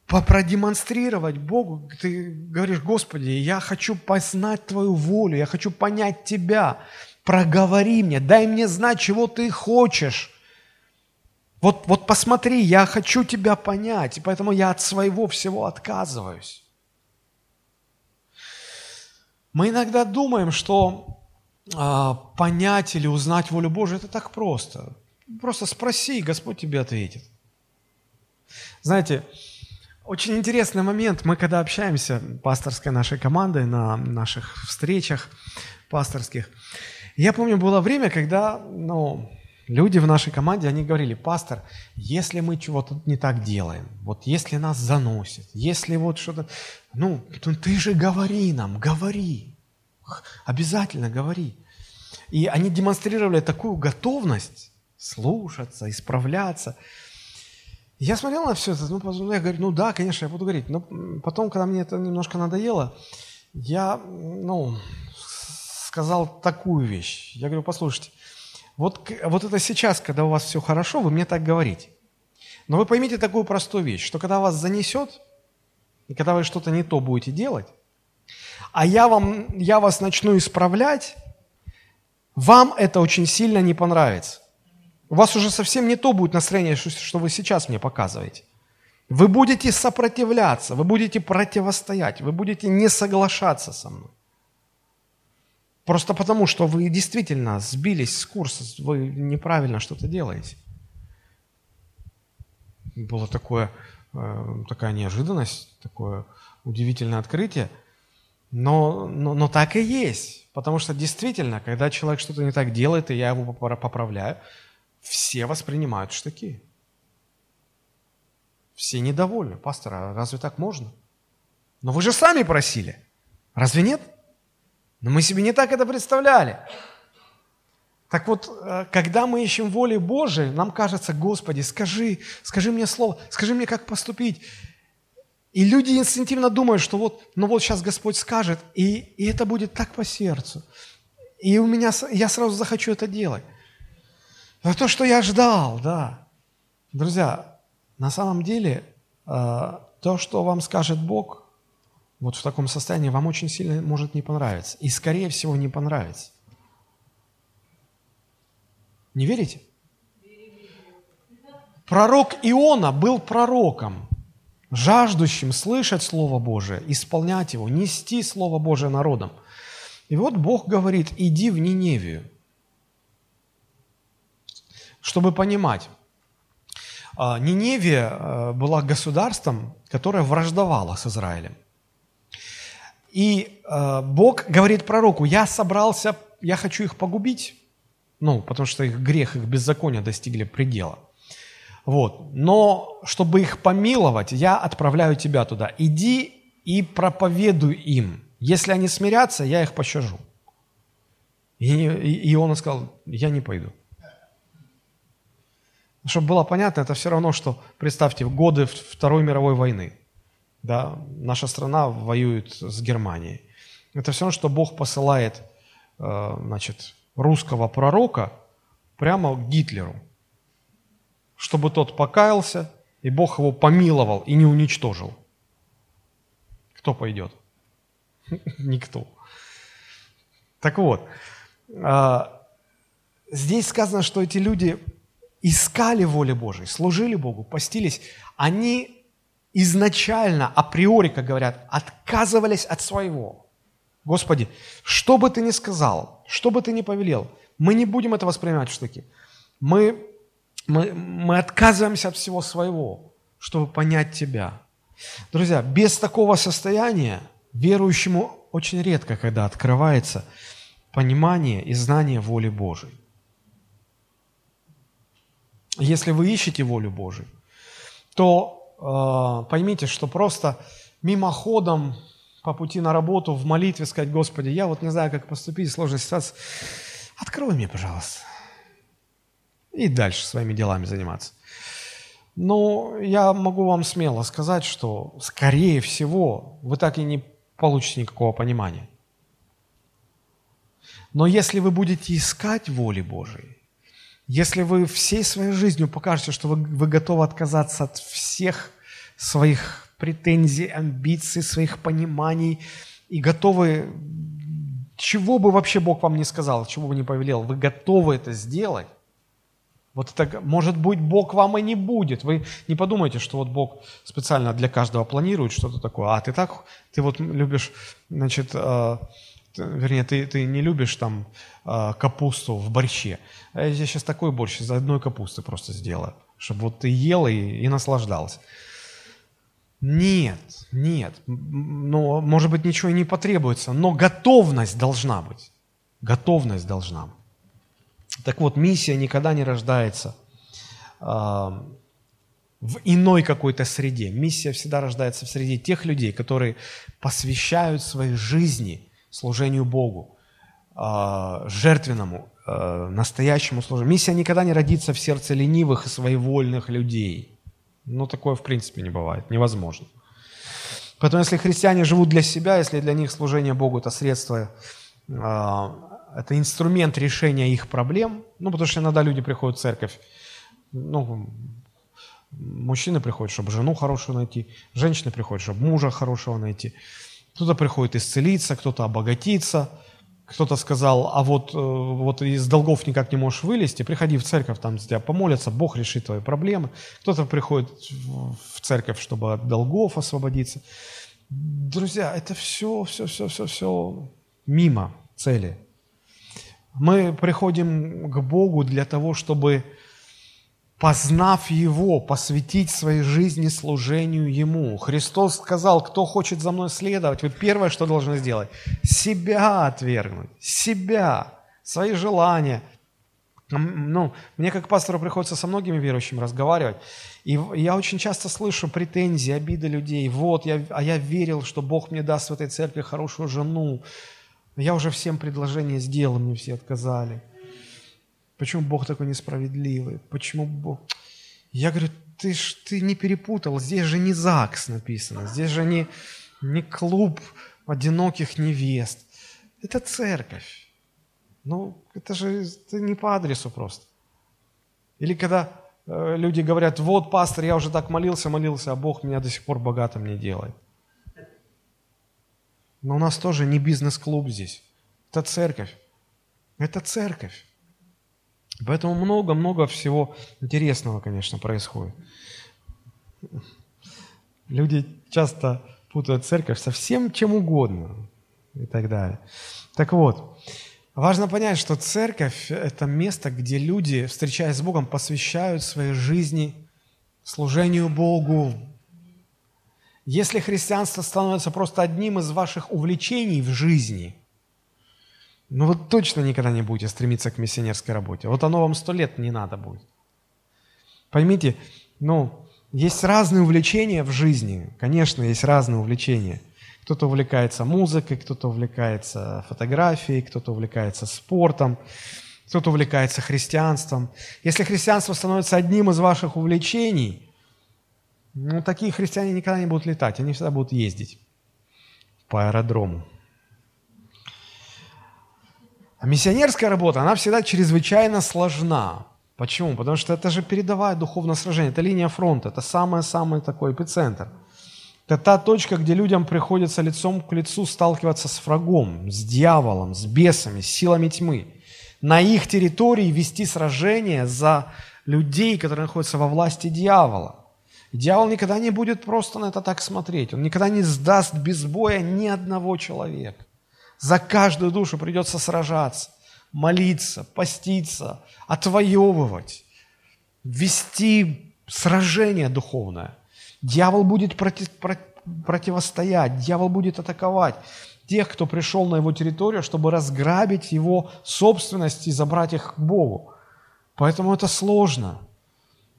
продемонстрировать Богу. Ты говоришь, Господи, я хочу познать Твою волю, я хочу понять Тебя проговори мне, дай мне знать, чего ты хочешь. Вот, вот посмотри, я хочу тебя понять, и поэтому я от своего всего отказываюсь. Мы иногда думаем, что понять или узнать волю Божию – это так просто. Просто спроси, и Господь тебе ответит. Знаете, очень интересный момент. Мы когда общаемся, пасторской нашей командой, на наших встречах пасторских – я помню, было время, когда ну, люди в нашей команде, они говорили, пастор, если мы чего-то не так делаем, вот если нас заносит, если вот что-то, ну, ты же говори нам, говори, обязательно говори. И они демонстрировали такую готовность слушаться, исправляться. Я смотрел на все это, ну, я говорю, ну да, конечно, я буду говорить. Но потом, когда мне это немножко надоело, я, ну, сказал такую вещь. Я говорю, послушайте, вот, вот это сейчас, когда у вас все хорошо, вы мне так говорите. Но вы поймите такую простую вещь, что когда вас занесет, и когда вы что-то не то будете делать, а я, вам, я вас начну исправлять, вам это очень сильно не понравится. У вас уже совсем не то будет настроение, что, вы сейчас мне показываете. Вы будете сопротивляться, вы будете противостоять, вы будете не соглашаться со мной. Просто потому, что вы действительно сбились с курса, вы неправильно что-то делаете. Было такое, э, такая неожиданность, такое удивительное открытие. Но, но, но так и есть. Потому что действительно, когда человек что-то не так делает, и я его поправляю, все воспринимают штыки. Все недовольны. Пастор, а разве так можно? Но вы же сами просили. Разве нет? Но мы себе не так это представляли. Так вот, э, когда мы ищем воли Божией, нам кажется, Господи, скажи, скажи мне слово, скажи мне, как поступить. И люди инстинктивно думают, что вот, ну вот сейчас Господь скажет, и, и это будет так по сердцу. И у меня, я сразу захочу это делать. Это то, что я ждал, да. Друзья, на самом деле, э, то, что вам скажет Бог, вот в таком состоянии вам очень сильно может не понравиться. И, скорее всего, не понравится. Не верите? Пророк Иона был пророком, жаждущим слышать Слово Божие, исполнять его, нести Слово Божие народам. И вот Бог говорит, иди в Ниневию. Чтобы понимать, а, Ниневия а, была государством, которое враждовало с Израилем. И э, Бог говорит пророку, я собрался я хочу их погубить, ну, потому что их грех, их беззаконие достигли предела. Вот. Но чтобы их помиловать, я отправляю тебя туда. Иди и проповедуй им. Если они смирятся, я их пощажу. И, и, он сказал, я не пойду. Чтобы было понятно, это все равно, что, представьте, годы Второй мировой войны, да, наша страна воюет с Германией. Это все равно, что Бог посылает, э, значит, русского пророка прямо к Гитлеру, чтобы тот покаялся, и Бог его помиловал и не уничтожил. Кто пойдет? <laughs> Никто. Так вот, а, здесь сказано, что эти люди искали воли Божией, служили Богу, постились. Они изначально, априори, как говорят, отказывались от своего. Господи, что бы ты ни сказал, что бы ты ни повелел, мы не будем это воспринимать в штыки. Мы, мы, мы отказываемся от всего своего, чтобы понять Тебя. Друзья, без такого состояния верующему очень редко, когда открывается понимание и знание воли Божией. Если вы ищете волю Божию, то э, поймите, что просто мимоходом по пути на работу в молитве сказать, Господи, я вот не знаю, как поступить, сложная ситуация, открой мне, пожалуйста. И дальше своими делами заниматься. Но я могу вам смело сказать, что, скорее всего, вы так и не получите никакого понимания. Но если вы будете искать воли Божией, если вы всей своей жизнью покажете, что вы, вы готовы отказаться от всех своих претензий, амбиций, своих пониманий и готовы, чего бы вообще Бог вам не сказал, чего бы не повелел, вы готовы это сделать, вот это, может быть, Бог вам и не будет. Вы не подумайте, что вот Бог специально для каждого планирует что-то такое. А ты так, ты вот любишь, значит, э, вернее, ты, ты не любишь там э, капусту в борще. А я сейчас такой борщ из одной капусты просто сделаю, чтобы вот ты ел и, и наслаждался. Нет, нет. Ну, может быть, ничего и не потребуется, но готовность должна быть. Готовность должна быть. Так вот, миссия никогда не рождается э, в иной какой-то среде. Миссия всегда рождается в среде тех людей, которые посвящают своей жизни служению Богу, э, жертвенному, э, настоящему служению. Миссия никогда не родится в сердце ленивых и своевольных людей. Ну, такое в принципе не бывает, невозможно. Поэтому если христиане живут для себя, если для них служение Богу – это средство это инструмент решения их проблем, ну, потому что иногда люди приходят в церковь, ну, мужчины приходят, чтобы жену хорошую найти, женщины приходят, чтобы мужа хорошего найти, кто-то приходит исцелиться, кто-то обогатиться, кто-то сказал, а вот, э, вот из долгов никак не можешь вылезти, приходи в церковь, там тебя помолятся, Бог решит твои проблемы. Кто-то приходит в церковь, чтобы от долгов освободиться. Друзья, это все, все, все, все, все мимо цели. Мы приходим к Богу для того, чтобы, познав Его, посвятить своей жизни служению Ему. Христос сказал, кто хочет за мной следовать, вы первое, что должны сделать, себя отвергнуть, себя, свои желания. Ну, мне как пастору приходится со многими верующими разговаривать, и я очень часто слышу претензии, обиды людей. Вот, я, а я верил, что Бог мне даст в этой церкви хорошую жену, я уже всем предложение сделал, мне все отказали. Почему Бог такой несправедливый? Почему Бог... Я говорю, ты ж ты не перепутал, здесь же не ЗАГС написано, здесь же не, не клуб одиноких невест. Это церковь. Ну, это же это не по адресу просто. Или когда э, люди говорят, вот, пастор, я уже так молился, молился, а Бог меня до сих пор богатым не делает. Но у нас тоже не бизнес-клуб здесь. Это церковь. Это церковь. Поэтому много-много всего интересного, конечно, происходит. Люди часто путают церковь со всем чем угодно и так далее. Так вот, важно понять, что церковь – это место, где люди, встречаясь с Богом, посвящают своей жизни служению Богу, если христианство становится просто одним из ваших увлечений в жизни, ну вы точно никогда не будете стремиться к миссионерской работе. Вот оно вам сто лет не надо будет. Поймите, ну, есть разные увлечения в жизни. Конечно, есть разные увлечения. Кто-то увлекается музыкой, кто-то увлекается фотографией, кто-то увлекается спортом, кто-то увлекается христианством. Если христианство становится одним из ваших увлечений, ну, такие христиане никогда не будут летать, они всегда будут ездить по аэродрому. А миссионерская работа, она всегда чрезвычайно сложна. Почему? Потому что это же передовая духовное сражение, это линия фронта, это самый-самый такой эпицентр. Это та точка, где людям приходится лицом к лицу сталкиваться с врагом, с дьяволом, с бесами, с силами тьмы. На их территории вести сражение за людей, которые находятся во власти дьявола. Дьявол никогда не будет просто на это так смотреть. Он никогда не сдаст без боя ни одного человека. За каждую душу придется сражаться, молиться, поститься, отвоевывать, вести сражение духовное. Дьявол будет против, противостоять, дьявол будет атаковать тех, кто пришел на его территорию, чтобы разграбить его собственность и забрать их к Богу. Поэтому это сложно.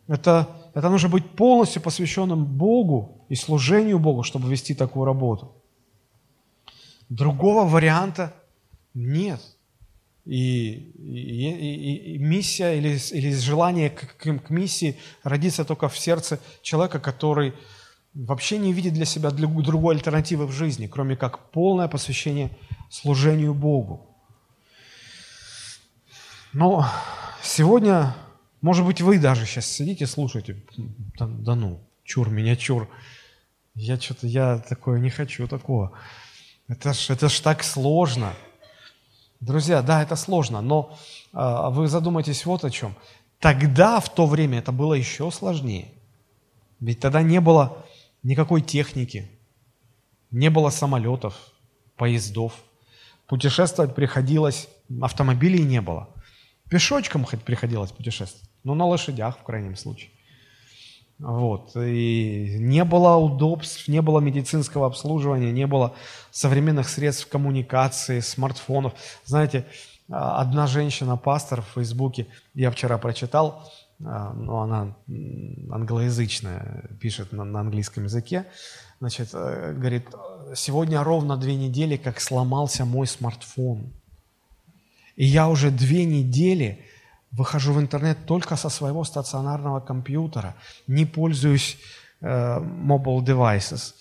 Это это нужно быть полностью посвященным Богу и служению Богу, чтобы вести такую работу. Другого варианта нет. И, и, и, и миссия или, или желание к, к, к миссии родится только в сердце человека, который вообще не видит для себя другой альтернативы в жизни, кроме как полное посвящение служению Богу. Но сегодня может быть, вы даже сейчас сидите, слушаете, да, да ну, чур меня, чур. Я что-то, я такое не хочу, такого. Это ж, это ж так сложно. Друзья, да, это сложно, но а, вы задумайтесь вот о чем. Тогда, в то время, это было еще сложнее. Ведь тогда не было никакой техники, не было самолетов, поездов. Путешествовать приходилось, автомобилей не было. Пешочком хоть приходилось путешествовать. Ну, на лошадях, в крайнем случае. Вот. И не было удобств, не было медицинского обслуживания, не было современных средств коммуникации, смартфонов. Знаете, одна женщина, пастор в Фейсбуке, я вчера прочитал, а, но она англоязычная, пишет на, на английском языке, значит, э, говорит, сегодня ровно две недели, как сломался мой смартфон. И я уже две недели выхожу в интернет только со своего стационарного компьютера, не пользуюсь э, mobile devices.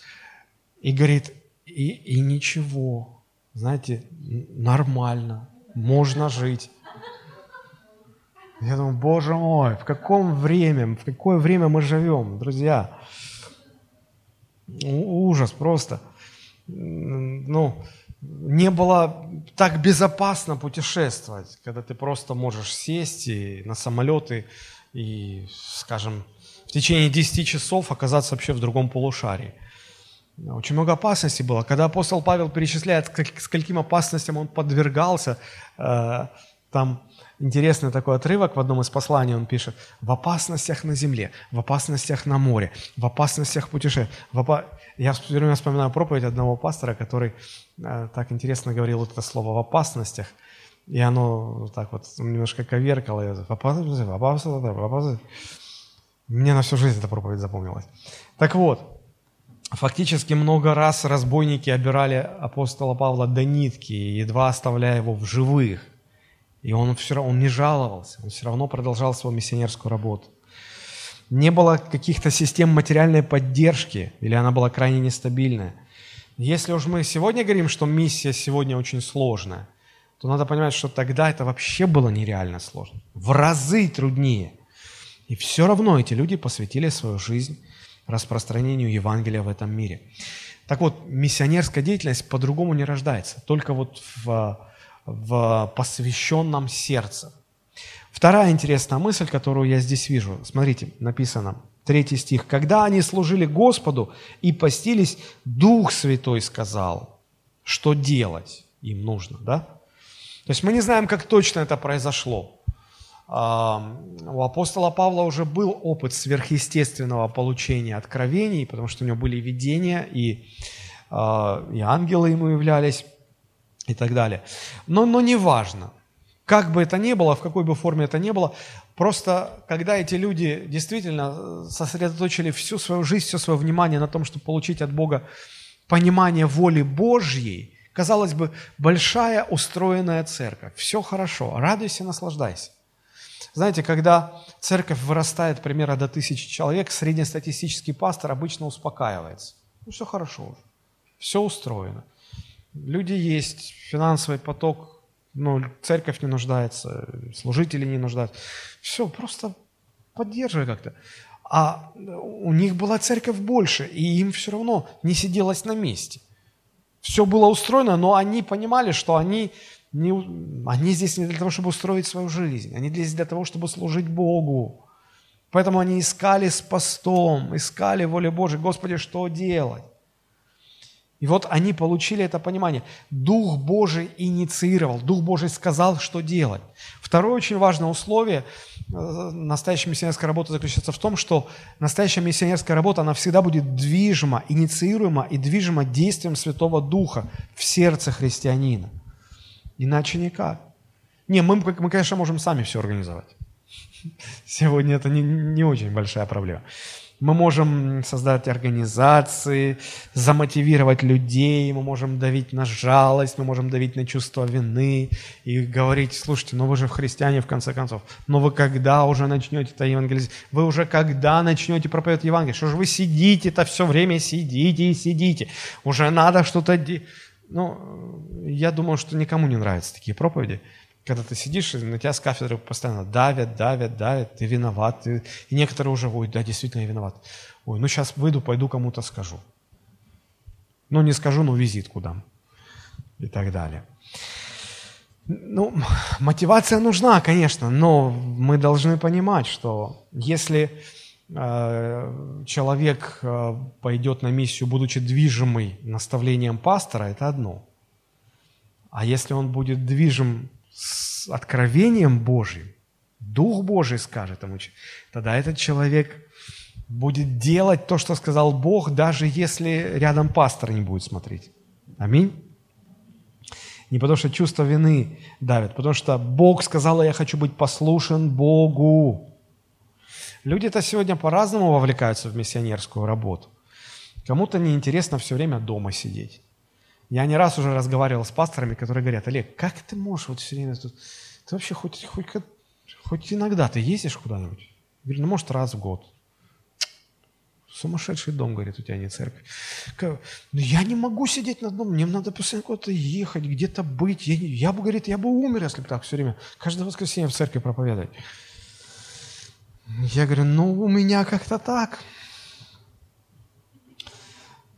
И говорит, и, и ничего, знаете, нормально, можно жить. Я думаю, боже мой, в каком время, в какое время мы живем, друзья? Ужас просто. Ну, не было так безопасно путешествовать, когда ты просто можешь сесть и на самолеты и, скажем, в течение 10 часов оказаться вообще в другом полушарии. Очень много опасностей было. Когда апостол Павел перечисляет, скольким опасностям он подвергался, э, там интересный такой отрывок в одном из посланий он пишет. В опасностях на земле, в опасностях на море, в опасностях путешествия. Опа... Я все время вспоминаю проповедь одного пастора, который э, так интересно говорил это слово «в опасностях». И оно так вот немножко коверкало. В опасностях, в опасностях, в опасностях. Мне на всю жизнь эта проповедь запомнилась. Так вот, фактически много раз разбойники обирали апостола Павла до нитки, едва оставляя его в живых. И он, все равно, он не жаловался, он все равно продолжал свою миссионерскую работу. Не было каких-то систем материальной поддержки, или она была крайне нестабильная. Если уж мы сегодня говорим, что миссия сегодня очень сложная, то надо понимать, что тогда это вообще было нереально сложно. В разы труднее. И все равно эти люди посвятили свою жизнь распространению Евангелия в этом мире. Так вот, миссионерская деятельность по-другому не рождается. Только вот в в посвященном сердце. Вторая интересная мысль, которую я здесь вижу. Смотрите, написано, третий стих. «Когда они служили Господу и постились, Дух Святой сказал, что делать им нужно». Да? То есть мы не знаем, как точно это произошло. У апостола Павла уже был опыт сверхъестественного получения откровений, потому что у него были видения, и, а, и ангелы ему являлись. И так далее. Но, но не важно. Как бы это ни было, в какой бы форме это ни было, просто когда эти люди действительно сосредоточили всю свою жизнь, все свое внимание на том, чтобы получить от Бога понимание воли Божьей, казалось бы, большая устроенная церковь. Все хорошо, радуйся, наслаждайся. Знаете, когда церковь вырастает примерно до тысячи человек, среднестатистический пастор обычно успокаивается. Ну, все хорошо уже, все устроено. Люди есть, финансовый поток, ну, церковь не нуждается, служители не нуждаются. Все, просто поддерживай как-то. А у них была церковь больше, и им все равно не сиделось на месте. Все было устроено, но они понимали, что они, не, они здесь не для того, чтобы устроить свою жизнь. Они здесь для того, чтобы служить Богу. Поэтому они искали с постом, искали волю Божией. Господи, что делать? И вот они получили это понимание. Дух Божий инициировал, Дух Божий сказал, что делать. Второе очень важное условие э, настоящей миссионерской работы заключается в том, что настоящая миссионерская работа, она всегда будет движима, инициируема и движима действием Святого Духа в сердце христианина. Иначе никак. Не, мы, мы конечно, можем сами все организовать. <laughs> Сегодня это не, не очень большая проблема. Мы можем создать организации, замотивировать людей, мы можем давить на жалость, мы можем давить на чувство вины и говорить, слушайте, ну вы же христиане в конце концов, но вы когда уже начнете это евангелизировать? Вы уже когда начнете проповедовать Евангелие? Что же вы сидите-то все время, сидите и сидите? Уже надо что-то... Ну, я думаю, что никому не нравятся такие проповеди когда ты сидишь, на тебя с кафедры постоянно давят, давят, давят, ты виноват. Ты... И некоторые уже, ой, да, действительно, я виноват. Ой, ну сейчас выйду, пойду кому-то скажу. Ну, не скажу, но визитку дам. И так далее. Ну, мотивация нужна, конечно, но мы должны понимать, что если э, человек э, пойдет на миссию, будучи движимый наставлением пастора, это одно. А если он будет движим с откровением Божьим, Дух Божий скажет ему, тогда этот человек будет делать то, что сказал Бог, даже если рядом пастор не будет смотреть. Аминь. Не потому что чувство вины давит, потому что Бог сказал, я хочу быть послушен Богу. Люди-то сегодня по-разному вовлекаются в миссионерскую работу. Кому-то неинтересно все время дома сидеть. Я не раз уже разговаривал с пасторами, которые говорят, Олег, как ты можешь вот все время тут... Ты вообще хоть, хоть, хоть иногда ты ездишь куда-нибудь? Я говорю, ну, может, раз в год. Сумасшедший дом, говорит, у тебя не церковь. Ну, я не могу сидеть на доме, мне надо постоянно куда-то ехать, где-то быть. Я, я бы, говорит, я бы умер, если бы так все время. Каждое воскресенье в церкви проповедовать. Я говорю, ну, у меня как-то так.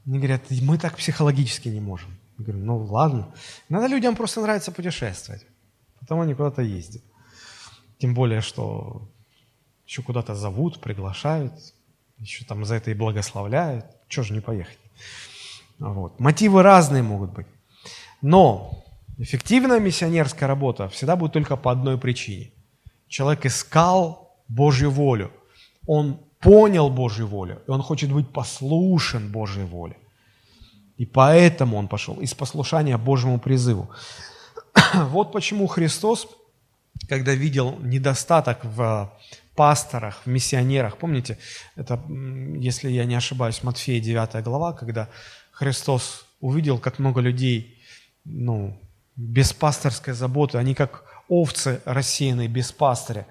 Мне говорят, мы так психологически не можем. Говорю, ну ладно. Надо людям просто нравится путешествовать. Потом они куда-то ездят. Тем более, что еще куда-то зовут, приглашают, еще там за это и благословляют. Чего же не поехать? Вот. Мотивы разные могут быть. Но эффективная миссионерская работа всегда будет только по одной причине. Человек искал Божью волю. Он понял Божью волю, и он хочет быть послушен Божьей воле. И поэтому он пошел из послушания Божьему призыву. <clears throat> Вот почему Христос, когда видел недостаток в пасторах, в миссионерах, помните, это, если я не ошибаюсь, Матфея 9 глава, когда Христос увидел, как много людей, ну, без пасторской заботы, они как овцы рассеянные без пастыря.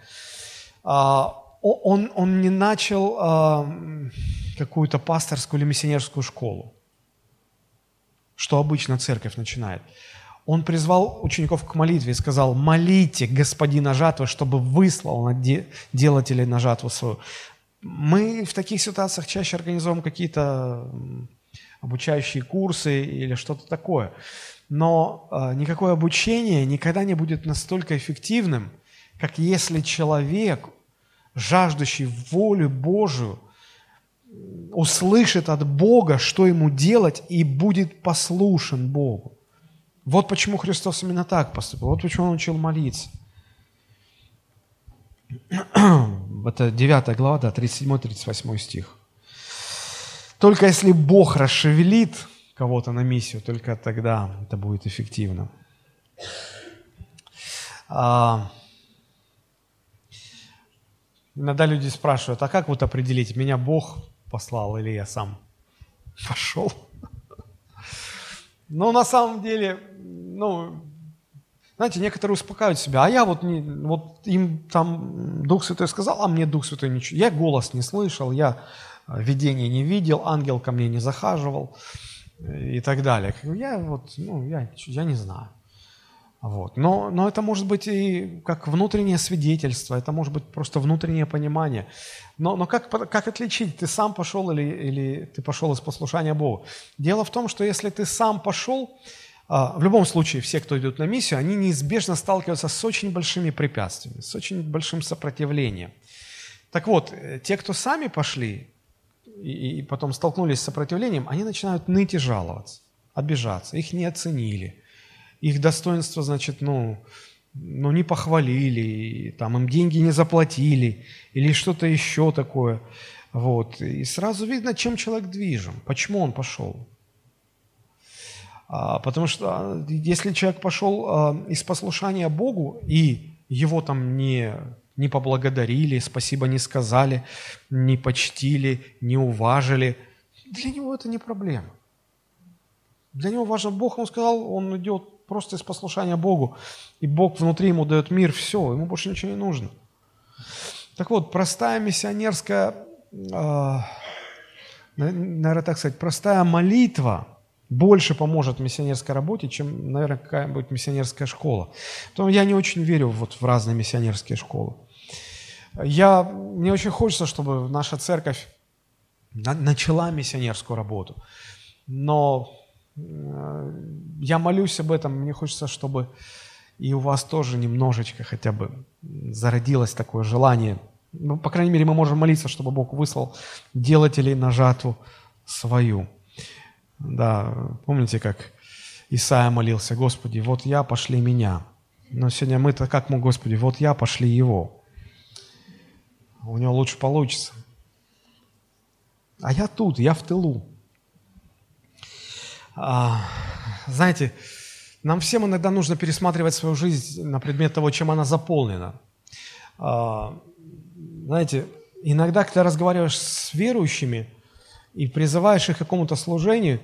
А, он, он не начал а, какую-то пасторскую или миссионерскую школу что обычно церковь начинает. Он призвал учеников к молитве и сказал, молите господина жатвы, чтобы выслал на де- делателей на жатву свою. Мы в таких ситуациях чаще организуем какие-то обучающие курсы или что-то такое. Но э, никакое обучение никогда не будет настолько эффективным, как если человек, жаждущий волю Божию, услышит от Бога, что ему делать, и будет послушен Богу. Вот почему Христос именно так поступил, вот почему Он учил молиться. <clears throat> Это 9 глава, да, 37-38 стих. Только если Бог расшевелит кого-то на миссию, только тогда это будет эффективно. А, иногда люди спрашивают, а как вот определить, меня Бог послал или я сам <laughs> пошел? Ну, на самом деле, ну, знаете, некоторые успокаивают себя, а я вот, не, вот им там Дух Святой сказал, а мне Дух Святой ничего. Я голос не слышал, я видение не видел, ангел ко мне не захаживал и так далее. Я вот, ну, я, я не знаю. Вот. Но, но это может быть и как внутреннее свидетельство, это может быть просто внутреннее понимание. Но, но как, как отличить, ты сам пошел или, или ты пошел из послушания Богу? Дело в том, что если ты сам пошел, а, в любом случае все, кто идут на миссию, они неизбежно сталкиваются с очень большими препятствиями, с очень большим сопротивлением. Так вот, э, те, кто сами пошли и, и потом столкнулись с сопротивлением, они начинают ныть и жаловаться, обижаться, их не оценили – их достоинство, значит, ну, ну не похвалили, там им деньги не заплатили или что-то еще такое. Вот. И сразу видно, чем человек движим, почему он пошел. А, потому что а, если человек пошел а, из послушания Богу, и его там не, не поблагодарили, спасибо не сказали, не почтили, не уважили, для него это не проблема. Для него важен Бог, он сказал, он идет просто из послушания Богу, и Бог внутри ему дает мир, все, ему больше ничего не нужно. Так вот, простая миссионерская, э, наверное, так сказать, простая молитва больше поможет миссионерской работе, чем, наверное, какая-нибудь миссионерская школа. Поэтому я не очень верю вот в разные миссионерские школы. Я, мне очень хочется, чтобы наша церковь начала миссионерскую работу. Но я молюсь об этом, мне хочется, чтобы и у вас тоже немножечко хотя бы зародилось такое желание. Ну, по крайней мере, мы можем молиться, чтобы Бог выслал делателей на жатву свою. Да, помните, как Исаия молился, Господи, вот я, пошли меня. Но сегодня мы-то как мы, Господи, вот я, пошли его. У него лучше получится. А я тут, я в тылу. А, знаете, нам всем иногда нужно пересматривать свою жизнь на предмет того, чем она заполнена. А, знаете, иногда, когда разговариваешь с верующими и призываешь их к какому-то служению,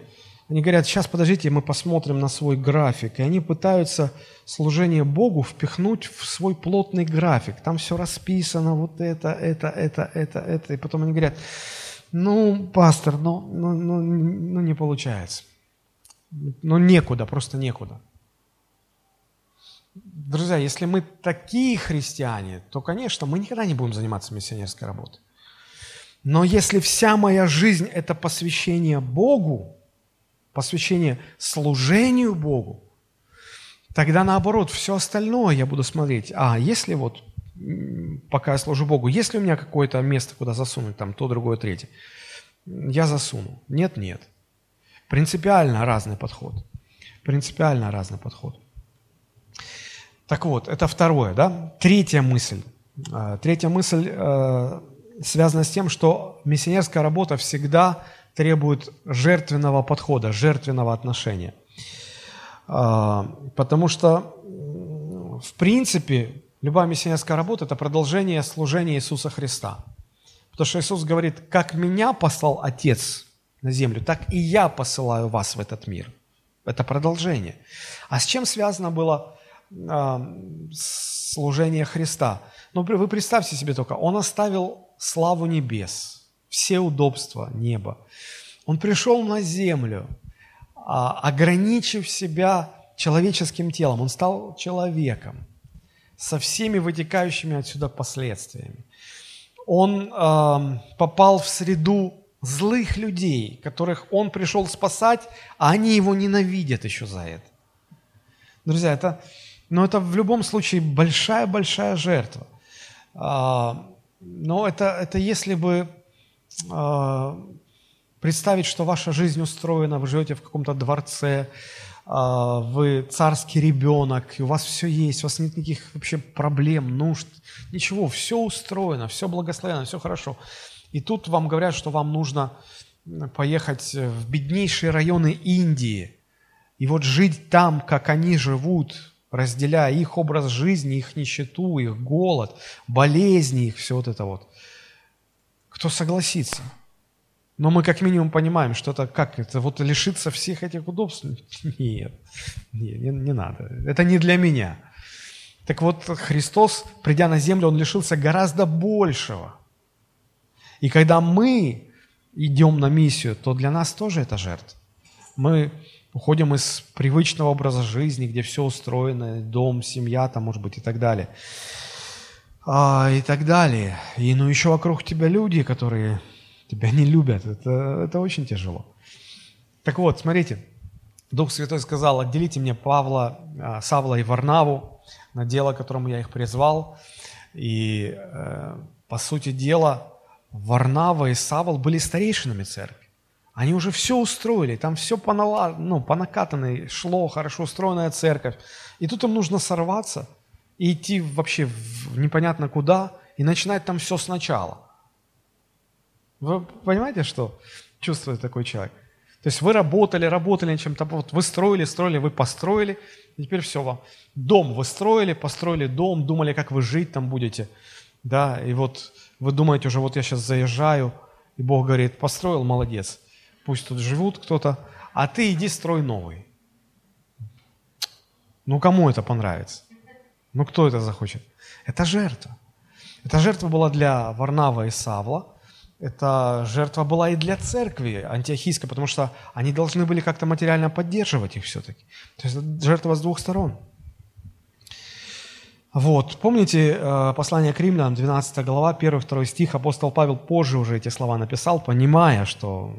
они говорят, сейчас подождите, мы посмотрим на свой график. И они пытаются служение Богу впихнуть в свой плотный график. Там все расписано, вот это, это, это, это, это. И потом они говорят, ну, пастор, ну, ну, ну, ну не получается. Ну, некуда, просто некуда. Друзья, если мы такие христиане, то, конечно, мы никогда не будем заниматься миссионерской работой. Но если вся моя жизнь – это посвящение Богу, посвящение служению Богу, тогда наоборот, все остальное я буду смотреть. А, если вот, пока я служу Богу, если у меня какое-то место, куда засунуть, там, то, другое, третье, я засуну. Нет, нет. Принципиально разный подход. Принципиально разный подход. Так вот, это второе, да? Третья мысль. А, третья мысль э, связана с тем, что миссионерская работа всегда требует жертвенного подхода, жертвенного отношения. А, потому что, в принципе, любая миссионерская работа – это продолжение служения Иисуса Христа. Потому что Иисус говорит, как меня послал Отец на землю, так и я посылаю вас в этот мир. Это продолжение. А с чем связано было э, служение Христа? Ну, вы представьте себе только, Он оставил славу небес, все удобства неба. Он пришел на землю, э, ограничив себя человеческим телом. Он стал человеком со всеми вытекающими отсюда последствиями. Он э, попал в среду злых людей, которых он пришел спасать, а они его ненавидят еще за это. Друзья, это, но это в любом случае большая-большая жертва. А, но это, это если бы а, представить, что ваша жизнь устроена, вы живете в каком-то дворце, а, вы царский ребенок, и у вас все есть, у вас нет никаких вообще проблем, нужд, ничего, все устроено, все благословено, все хорошо. И тут вам говорят, что вам нужно поехать в беднейшие районы Индии и вот жить там, как они живут, разделяя их образ жизни, их нищету, их голод, болезни, их все вот это вот. Кто согласится? Но мы как минимум понимаем, что это как? Это вот лишиться всех этих удобств? <laughs> Нет, не, не, не надо. Это не для меня. Так вот, Христос, придя на землю, Он лишился гораздо большего. И когда мы идем на миссию, то для нас тоже это жертва. Мы уходим из привычного образа жизни, где все устроено, дом, семья, там, может быть, и так далее. А, и так далее. И ну еще вокруг тебя люди, которые тебя не любят. Это, это очень тяжело. Так вот, смотрите, Дух Святой сказал, отделите мне Павла, а, Савла и Варнаву на дело, которому я их призвал. И, э, по сути дела, Варнава и Савл были старейшинами церкви. Они уже все устроили, там все понала, ну, по накатанной шло, хорошо устроенная церковь. И тут им нужно сорваться и идти вообще в непонятно куда и начинать там все сначала. Вы понимаете, что чувствует такой человек? То есть вы работали, работали над чем-то, вот вы строили, строили, вы построили, теперь все вам. Дом вы строили, построили дом, думали, как вы жить там будете. Да, и вот вы думаете уже, вот я сейчас заезжаю, и Бог говорит, построил, молодец пусть тут живут кто-то, а ты иди строй новый. Ну, кому это понравится? Ну, кто это захочет? Это жертва. Эта жертва была для Варнава и Савла. Эта жертва была и для церкви антиохийской, потому что они должны были как-то материально поддерживать их все-таки. То есть жертва с двух сторон. Вот, помните э, послание к римлянам, 12 глава, 1-2 стих, апостол Павел позже уже эти слова написал, понимая, что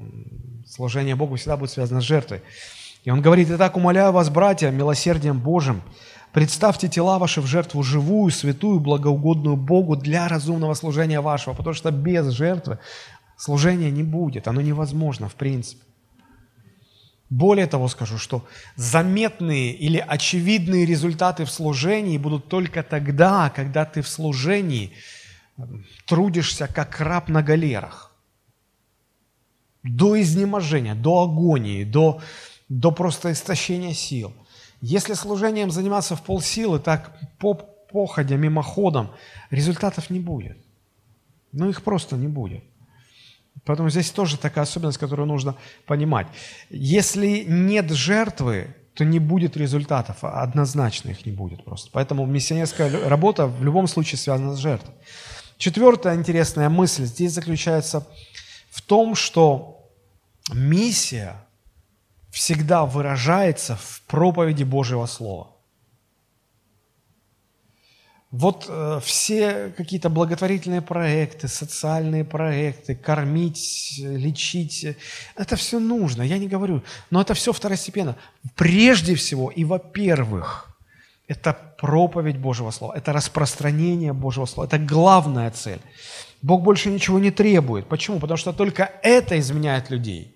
Служение Богу всегда будет связано с жертвой. И он говорит, «Итак, умоляю вас, братья, милосердием Божьим, представьте тела ваши в жертву живую, святую, благоугодную Богу для разумного служения вашего, потому что без жертвы служения не будет, оно невозможно в принципе. Более того скажу, что заметные или очевидные результаты в служении будут только тогда, когда ты в служении трудишься как раб на галерах до изнеможения, до агонии, до, до просто истощения сил. Если служением заниматься в полсилы, так по походя, мимоходом, результатов не будет. Ну, их просто не будет. Поэтому здесь тоже такая особенность, которую нужно понимать. Если нет жертвы, то не будет результатов, а однозначно их не будет просто. Поэтому миссионерская работа в любом случае связана с жертвой. Четвертая интересная мысль здесь заключается в том, что миссия всегда выражается в проповеди Божьего Слова. Вот э, все какие-то благотворительные проекты, социальные проекты, кормить, лечить, это все нужно, я не говорю, но это все второстепенно. Прежде всего и во-первых, это проповедь Божьего Слова, это распространение Божьего Слова, это главная цель. Бог больше ничего не требует. Почему? Потому что только это изменяет людей.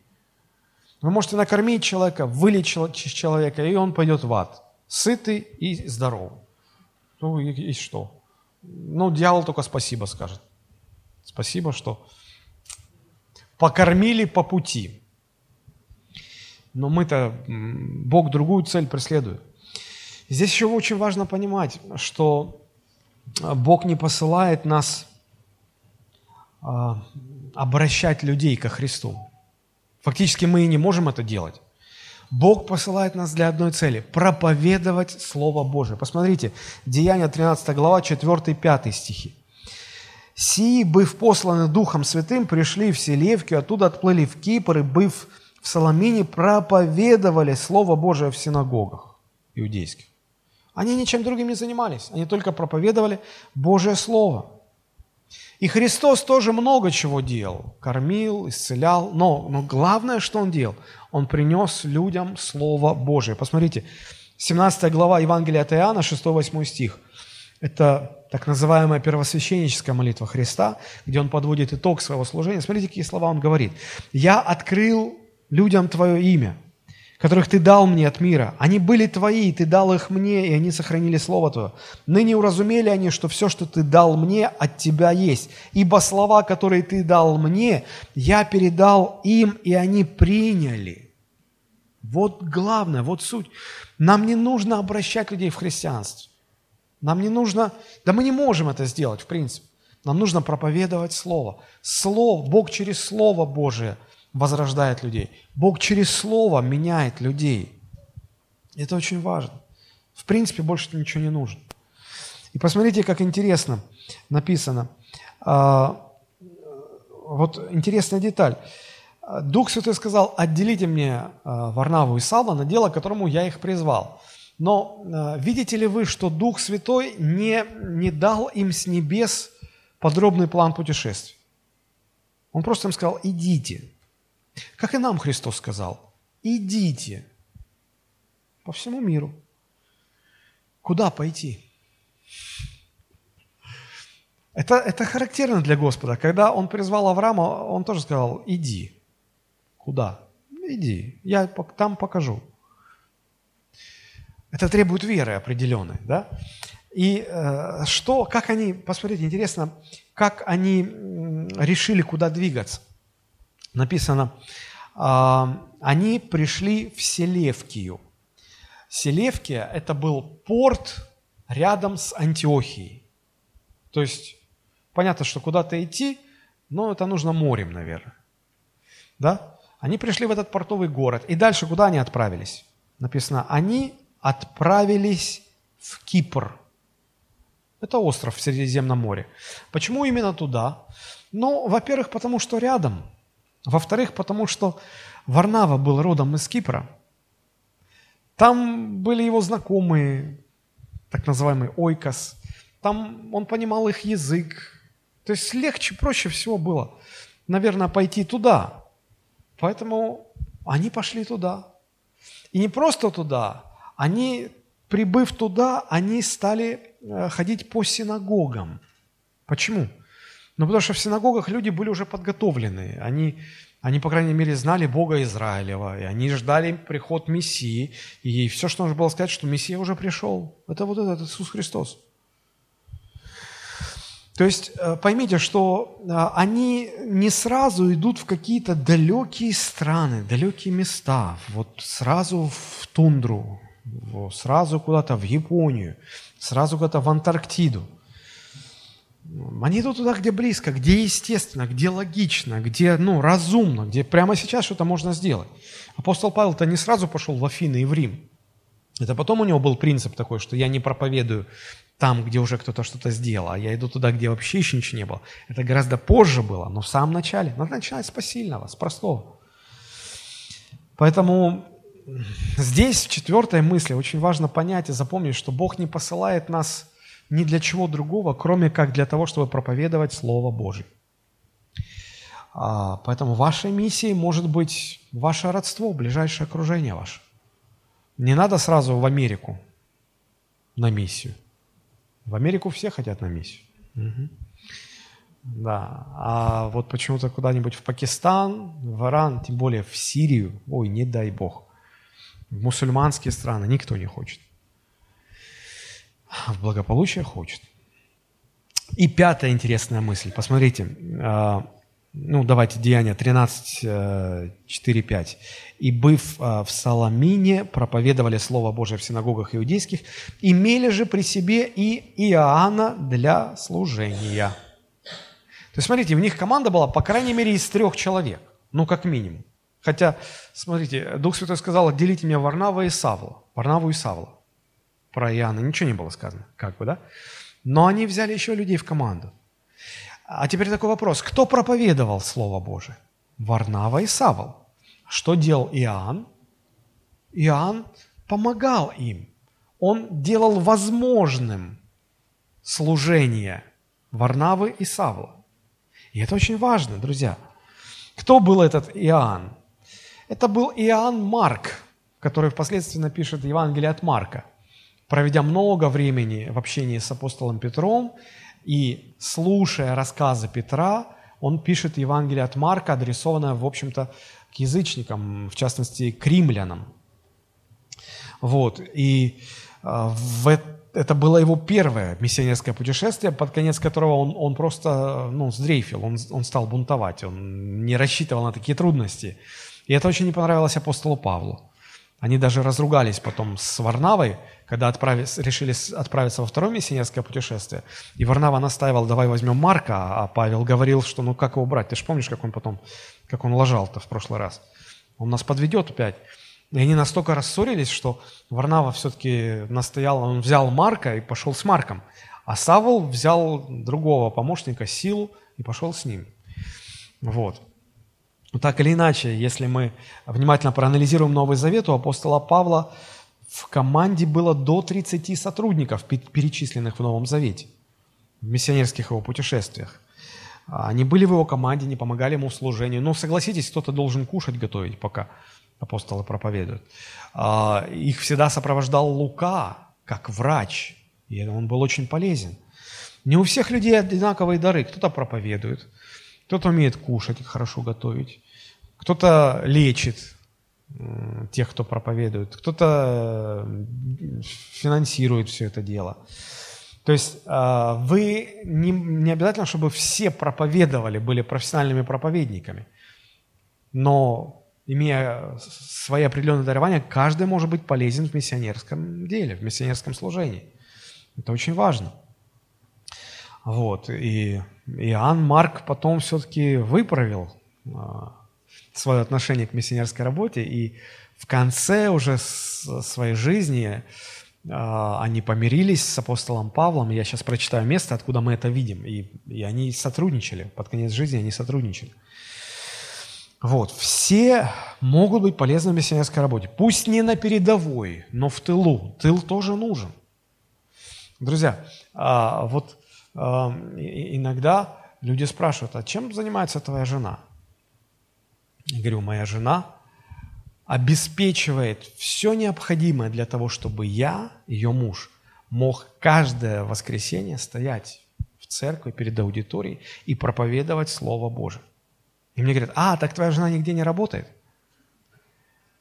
Вы можете накормить человека, вылечить человека, и он пойдет в ад. Сытый и здоровый. Ну и, и что? Ну, дьявол только спасибо скажет. Спасибо, что покормили по пути. Но мы-то, Бог другую цель преследует. Здесь еще очень важно понимать, что Бог не посылает нас а, обращать людей ко Христу. Фактически мы и не можем это делать. Бог посылает нас для одной цели – проповедовать Слово Божие. Посмотрите, Деяния 13 глава, 4-5 стихи. «Сии, быв посланы Духом Святым, пришли в Селевкию, оттуда отплыли в Кипр, и, быв в Соломине, проповедовали Слово Божие в синагогах иудейских». Они ничем другим не занимались, они только проповедовали Божье Слово – и Христос тоже много чего делал. Кормил, исцелял. Но, но главное, что Он делал, Он принес людям Слово Божие. Посмотрите, 17 глава Евангелия от Иоанна, 6-8 стих. Это так называемая первосвященническая молитва Христа, где Он подводит итог своего служения. Смотрите, какие слова Он говорит. «Я открыл людям Твое имя, которых Ты дал мне от мира. Они были Твои, Ты дал их мне, и они сохранили Слово Твое. Ныне уразумели они, что все, что Ты дал мне, от Тебя есть. Ибо слова, которые Ты дал мне, я передал им, и они приняли. Вот главное, вот суть. Нам не нужно обращать людей в христианство. Нам не нужно, да мы не можем это сделать, в принципе. Нам нужно проповедовать Слово. Слово, Бог через Слово Божие возрождает людей. Бог через Слово меняет людей. Это очень важно. В принципе, больше ничего не нужно. И посмотрите, как интересно написано. А, вот интересная деталь. Дух Святой сказал, отделите мне а, Варнаву и Савла на дело, которому я их призвал. Но а, видите ли вы, что Дух Святой не, не дал им с небес подробный план путешествий? Он просто им сказал, идите. Как и нам Христос сказал, идите по всему миру. Куда пойти? Это, это характерно для Господа. Когда Он призвал Авраама, Он тоже сказал, иди. Куда? Иди, я там покажу. Это требует веры определенной, да? И э, что, как они, посмотрите, интересно, как они решили, куда двигаться. Написано, э, они пришли в Селевкию. Селевкия – это был порт рядом с Антиохией. То есть Понятно, что куда-то идти, но это нужно морем, наверное. Да? Они пришли в этот портовый город. И дальше куда они отправились? Написано, они отправились в Кипр. Это остров в Средиземном море. Почему именно туда? Ну, во-первых, потому что рядом. Во-вторых, потому что Варнава был родом из Кипра. Там были его знакомые, так называемый Ойкос. Там он понимал их язык, то есть легче, проще всего было, наверное, пойти туда. Поэтому они пошли туда. И не просто туда, они, прибыв туда, они стали э, ходить по синагогам. Почему? Ну, потому что в синагогах люди были уже подготовлены. Они, они, по крайней мере, знали Бога Израилева, и они ждали приход Мессии. И все, что нужно было сказать, что Мессия уже пришел. Это вот этот Иисус Христос. То есть э, поймите, что э, они не сразу идут в какие-то далекие страны, далекие места, вот сразу в тундру, сразу куда-то в Японию, сразу куда-то в Антарктиду. Они идут туда, где близко, где естественно, где логично, где ну, разумно, где прямо сейчас что-то можно сделать. Апостол Павел-то не сразу пошел в Афины и в Рим. Это потом у него был принцип такой, что я не проповедую там, где уже кто-то что-то сделал, а я иду туда, где вообще еще ничего не было. Это гораздо позже было, но в самом начале. Надо начинать с посильного, с простого. Поэтому здесь, в четвертой мысли, очень важно понять и запомнить, что Бог не посылает нас ни для чего другого, кроме как для того, чтобы проповедовать Слово Божье. А, поэтому вашей миссией может быть ваше родство, ближайшее окружение ваше. Не надо сразу в Америку на миссию. В Америку все хотят на миссию. Угу. Да, а вот почему-то куда-нибудь в Пакистан, в Иран, тем более в Сирию, ой, не дай бог. В мусульманские страны никто не хочет. В благополучие хочет. И пятая интересная мысль. Посмотрите, а, ну, давайте, Деяния 13, 4, 5. «И, быв а, в Саламине, проповедовали Слово Божие в синагогах иудейских, имели же при себе и Иоанна для служения». То есть, смотрите, в них команда была, по крайней мере, из трех человек, ну, как минимум. Хотя, смотрите, Дух Святой сказал, отделите меня Варнава и Савла, Варнаву и Савла. Про Иоанна ничего не было сказано, как бы, да? Но они взяли еще людей в команду – а теперь такой вопрос. Кто проповедовал Слово Божие? Варнава и Савол. Что делал Иоанн? Иоанн помогал им. Он делал возможным служение Варнавы и Савла. И это очень важно, друзья. Кто был этот Иоанн? Это был Иоанн Марк, который впоследствии напишет Евангелие от Марка. Проведя много времени в общении с апостолом Петром, и слушая рассказы Петра, он пишет Евангелие от Марка, адресованное, в общем-то, к язычникам, в частности, к римлянам. Вот. И э, в это было его первое миссионерское путешествие, под конец которого он, он просто ну, сдрейфил, он, он стал бунтовать, он не рассчитывал на такие трудности. И это очень не понравилось апостолу Павлу. Они даже разругались потом с Варнавой, когда отправились, решили отправиться во второе миссионерское путешествие. И Варнава настаивал, давай возьмем Марка, а Павел говорил, что ну как его брать? Ты же помнишь, как он потом, как он лажал-то в прошлый раз? Он нас подведет опять. И они настолько рассорились, что Варнава все-таки настоял, он взял Марка и пошел с Марком. А Савол взял другого помощника, Силу, и пошел с ним. Вот. Но так или иначе, если мы внимательно проанализируем Новый Завет, у апостола Павла в команде было до 30 сотрудников, перечисленных в Новом Завете, в миссионерских его путешествиях. Они были в его команде, не помогали ему в служении. Но согласитесь, кто-то должен кушать, готовить, пока апостолы проповедуют. А, их всегда сопровождал Лука, как врач, и он был очень полезен. Не у всех людей одинаковые дары. Кто-то проповедует, кто-то умеет кушать и хорошо готовить, кто-то лечит тех, кто проповедует, кто-то финансирует все это дело. То есть а, вы не, не обязательно, чтобы все проповедовали, были профессиональными проповедниками, но имея свои определенные дарования, каждый может быть полезен в миссионерском деле, в миссионерском служении. Это очень важно. Вот. И Иоанн Марк потом все-таки выправил а, свое отношение к миссионерской работе, и в конце уже своей жизни а, они помирились с апостолом Павлом. Я сейчас прочитаю место, откуда мы это видим. И, и они сотрудничали. Под конец жизни они сотрудничали. Вот. Все могут быть полезны в миссионерской работе. Пусть не на передовой, но в тылу. Тыл тоже нужен. Друзья, а, вот иногда люди спрашивают, а чем занимается твоя жена? Я говорю, моя жена обеспечивает все необходимое для того, чтобы я, ее муж, мог каждое воскресенье стоять в церкви перед аудиторией и проповедовать Слово Божие. И мне говорят, а, так твоя жена нигде не работает?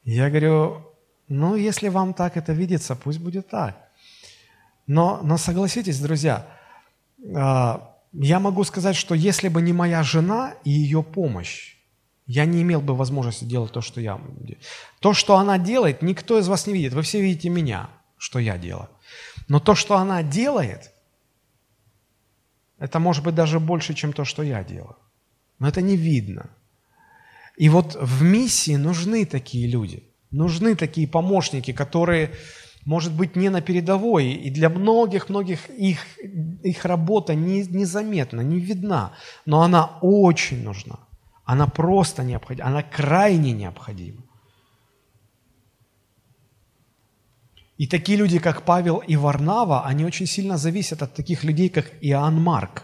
Я говорю, ну, если вам так это видится, пусть будет так. Но, но согласитесь, друзья, а, я могу сказать, что если бы не моя жена и ее помощь, я не имел бы возможности делать то, что я То, что она делает, никто из вас не видит. Вы все видите меня, что я делаю. Но то, что она делает, это может быть даже больше, чем то, что я делаю. Но это не видно. И вот в миссии нужны такие люди, нужны такие помощники, которые может быть не на передовой, и для многих-многих их, их работа не, незаметна, не видна, но она очень нужна. Она просто необходима, она крайне необходима. И такие люди, как Павел и Варнава, они очень сильно зависят от таких людей, как Иоанн Марк.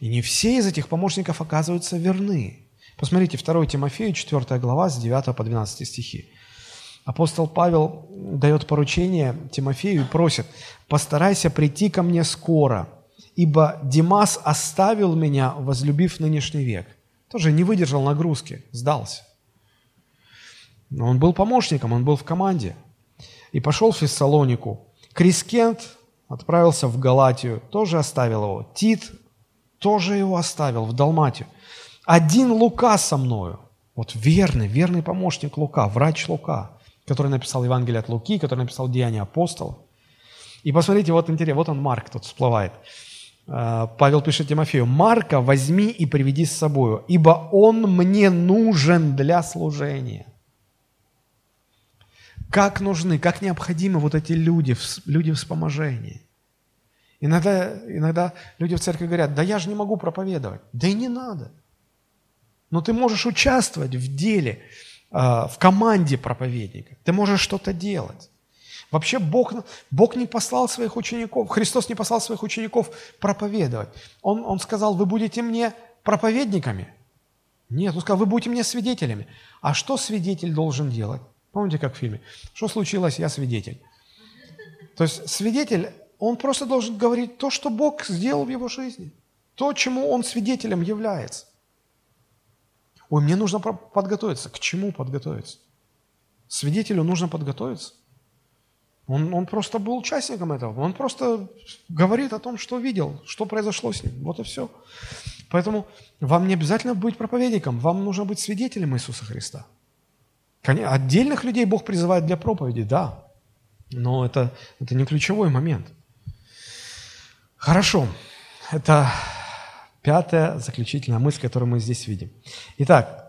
И не все из этих помощников оказываются верны. Посмотрите, 2 Тимофею, 4 глава, с 9 по 12 стихи. Апостол Павел дает поручение Тимофею и просит, «Постарайся прийти ко мне скоро, ибо Димас оставил меня, возлюбив нынешний век». Тоже не выдержал нагрузки, сдался. Но он был помощником, он был в команде. И пошел в Фессалонику. Крискент отправился в Галатию, тоже оставил его. Тит тоже его оставил в Далматию. Один Лука со мною. Вот верный, верный помощник Лука, врач Лука который написал Евангелие от Луки, который написал Деяния апостолов. И посмотрите, вот интересно, вот он Марк тут всплывает. Э, Павел пишет Тимофею, «Марка возьми и приведи с собою, ибо он мне нужен для служения». Как нужны, как необходимы вот эти люди, люди вспоможения. Иногда, иногда люди в церкви говорят, да я же не могу проповедовать. Да и не надо. Но ты можешь участвовать в деле, а, в команде проповедника. Ты можешь что-то делать. Вообще Бог, Бог не послал своих учеников, Христос не послал своих учеников проповедовать. Он, он сказал, вы будете мне проповедниками. Нет, он сказал, вы будете мне свидетелями. А что свидетель должен делать? Помните, как в фильме? Что случилось, я свидетель. То есть свидетель, он просто должен говорить то, что Бог сделал в его жизни. То, чему он свидетелем является. Ой, мне нужно подготовиться. К чему подготовиться? Свидетелю нужно подготовиться. Он, он просто был участником этого. Он просто говорит о том, что видел, что произошло с ним. Вот и все. Поэтому вам не обязательно быть проповедником, вам нужно быть свидетелем Иисуса Христа. Отдельных людей Бог призывает для проповеди, да. Но это, это не ключевой момент. Хорошо. Это пятая заключительная мысль, которую мы здесь видим. Итак,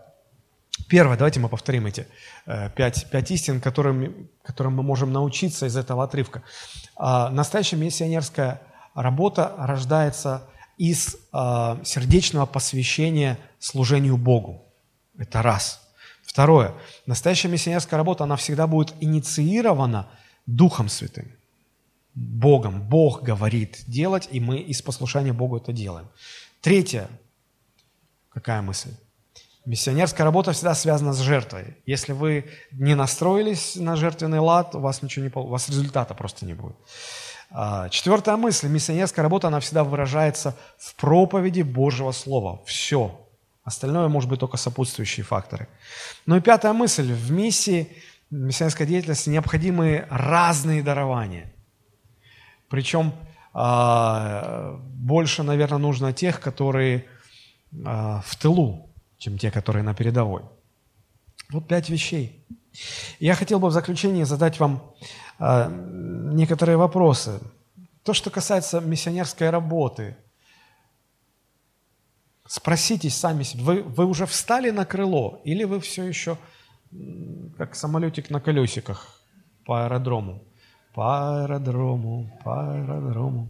первое, давайте мы повторим эти э, пять, пять истин, которым, которым мы можем научиться из этого отрывка. Э, настоящая миссионерская работа рождается из э, сердечного посвящения служению Богу. Это раз. Второе. Настоящая миссионерская работа, она всегда будет инициирована Духом Святым. Богом. Бог говорит делать, и мы из послушания Богу это делаем. Третье. Какая мысль? Миссионерская работа всегда связана с жертвой. Если вы не настроились на жертвенный лад, у вас ничего не у вас результата просто не будет. А, четвертая мысль. Миссионерская работа, она всегда выражается в проповеди Божьего Слова. Все. Остальное может быть только сопутствующие факторы. Ну и пятая мысль. В миссии, миссионерской деятельности необходимы разные дарования. Причем а, больше, наверное, нужно тех, которые а, в тылу, чем те, которые на передовой. Вот пять вещей. Я хотел бы в заключение задать вам а, некоторые вопросы. То, что касается миссионерской работы, спросите сами себя, вы, вы уже встали на крыло или вы все еще как самолетик на колесиках по аэродрому? По аэродрому, по аэродрому.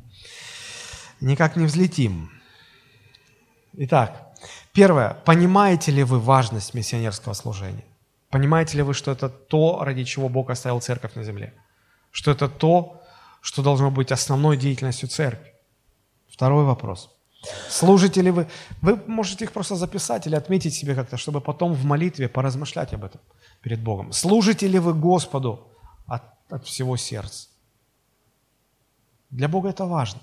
Никак не взлетим. Итак, первое. Понимаете ли вы важность миссионерского служения? Понимаете ли вы, что это то, ради чего Бог оставил церковь на земле? что это то, что должно быть основной деятельностью церкви. Второй вопрос. Служите ли вы? Вы можете их просто записать или отметить себе как-то, чтобы потом в молитве поразмышлять об этом перед Богом. Служите ли вы Господу от, от всего сердца? Для Бога это важно.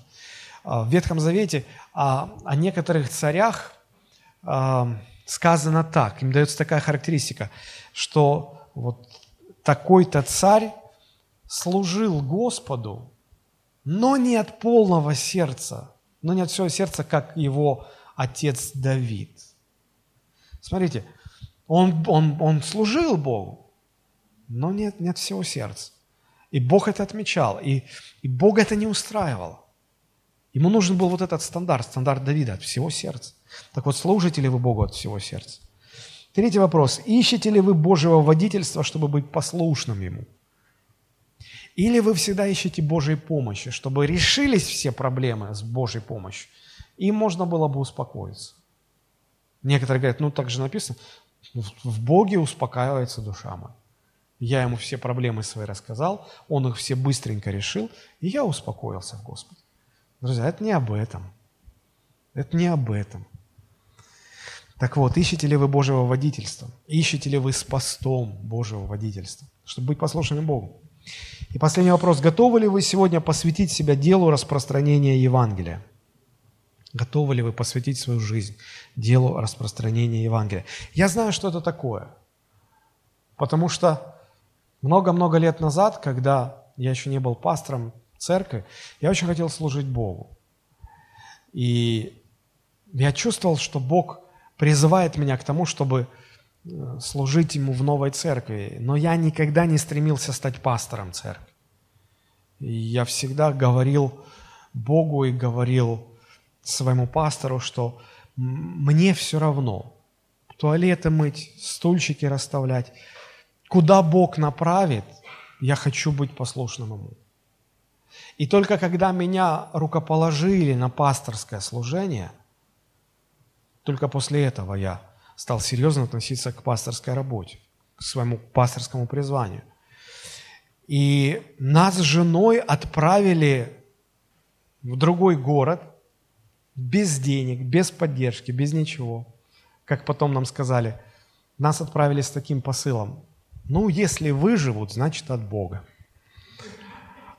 А, в Ветхом Завете о, о некоторых царях сказано так, им дается такая характеристика, что вот такой-то царь служил Господу, но не от полного сердца, но не от всего сердца, как его отец Давид. Смотрите, он, он, он служил Богу, но не, от всего сердца. И Бог это отмечал, и, и Бог это не устраивало. Ему нужен был вот этот стандарт, стандарт Давида от всего сердца. Так вот, служите ли вы Богу от всего сердца? Третий вопрос. Ищете ли вы Божьего водительства, чтобы быть послушным Ему? Или вы всегда ищете Божьей помощи, чтобы решились все проблемы с Божьей помощью, и можно было бы успокоиться. Некоторые говорят, ну так же написано, в Боге успокаивается душа моя. Я ему все проблемы свои рассказал, он их все быстренько решил, и я успокоился в Господе. Друзья, это не об этом. Это не об этом. Так вот, ищете ли вы Божьего водительства? Ищете ли вы с постом Божьего водительства, чтобы быть послушными Богу? И последний вопрос. Готовы ли вы сегодня посвятить себя делу распространения Евангелия? Готовы ли вы посвятить свою жизнь делу распространения Евангелия? Я знаю, что это такое. Потому что много-много лет назад, когда я еще не был пастором церкви, я очень хотел служить Богу. И я чувствовал, что Бог призывает меня к тому, чтобы служить ему в новой церкви, но я никогда не стремился стать пастором церкви. И я всегда говорил Богу и говорил своему пастору, что мне все равно туалеты мыть, стульчики расставлять. Куда Бог направит, я хочу быть послушным Ему. И только когда меня рукоположили на пасторское служение, только после этого я стал серьезно относиться к пасторской работе, к своему пасторскому призванию. И нас с женой отправили в другой город без денег, без поддержки, без ничего. Как потом нам сказали, нас отправили с таким посылом. Ну, если выживут, значит от Бога.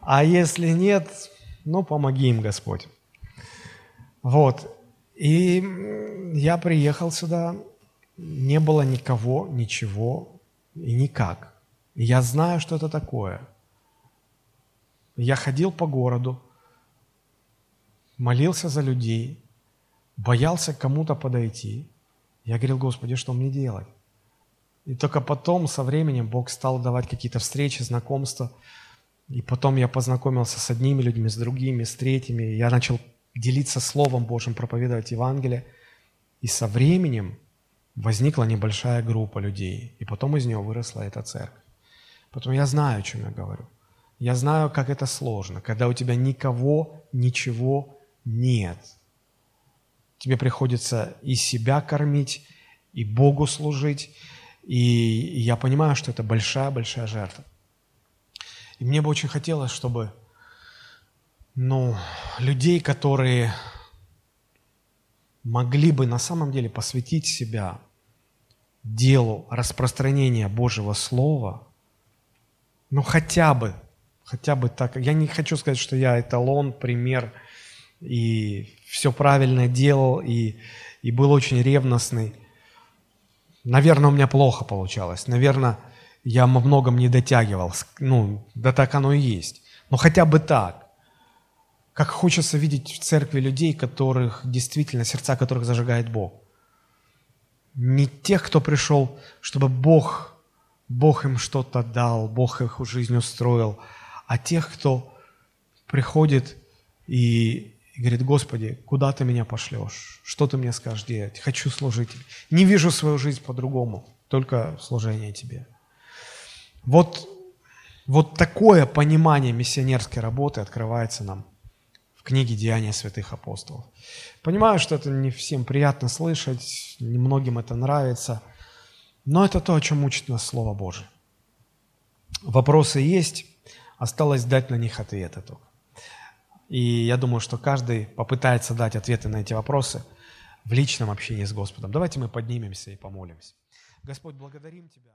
А если нет, ну, помоги им, Господь. Вот. И я приехал сюда не было никого, ничего и никак. Я знаю, что это такое. Я ходил по городу, молился за людей, боялся к кому-то подойти. Я говорил, Господи, что мне делать? И только потом, со временем, Бог стал давать какие-то встречи, знакомства. И потом я познакомился с одними людьми, с другими, с третьими. Я начал делиться Словом Божьим, проповедовать Евангелие. И со временем возникла небольшая группа людей. И потом из нее выросла эта церковь. Поэтому я знаю, о чем я говорю. Я знаю, как это сложно, когда у тебя никого, ничего нет. Тебе приходится и себя кормить, и Богу служить. И я понимаю, что это большая-большая жертва. И мне бы очень хотелось, чтобы ну, людей, которые могли бы на самом деле посвятить себя делу распространения Божьего Слова, ну хотя бы, хотя бы так. Я не хочу сказать, что я эталон, пример, и все правильно делал, и, и был очень ревностный. Наверное, у меня плохо получалось. Наверное, я во многом не дотягивал. Ну, да так оно и есть. Но хотя бы так. Как хочется видеть в церкви людей, которых действительно, сердца которых зажигает Бог. Не тех, кто пришел, чтобы Бог, Бог им что-то дал, Бог их жизнь устроил, а тех, кто приходит и, говорит, Господи, куда ты меня пошлешь? Что ты мне скажешь делать? Хочу служить. Не вижу свою жизнь по-другому, только служение тебе. Вот, вот такое понимание миссионерской работы открывается нам в книге «Деяния святых апостолов». Понимаю, что это не всем приятно слышать, немногим это нравится, но это то, о чем учит нас Слово Божие. Вопросы есть, осталось дать на них ответы только. И я думаю, что каждый попытается дать ответы на эти вопросы в личном общении с Господом. Давайте мы поднимемся и помолимся. Господь, благодарим Тебя.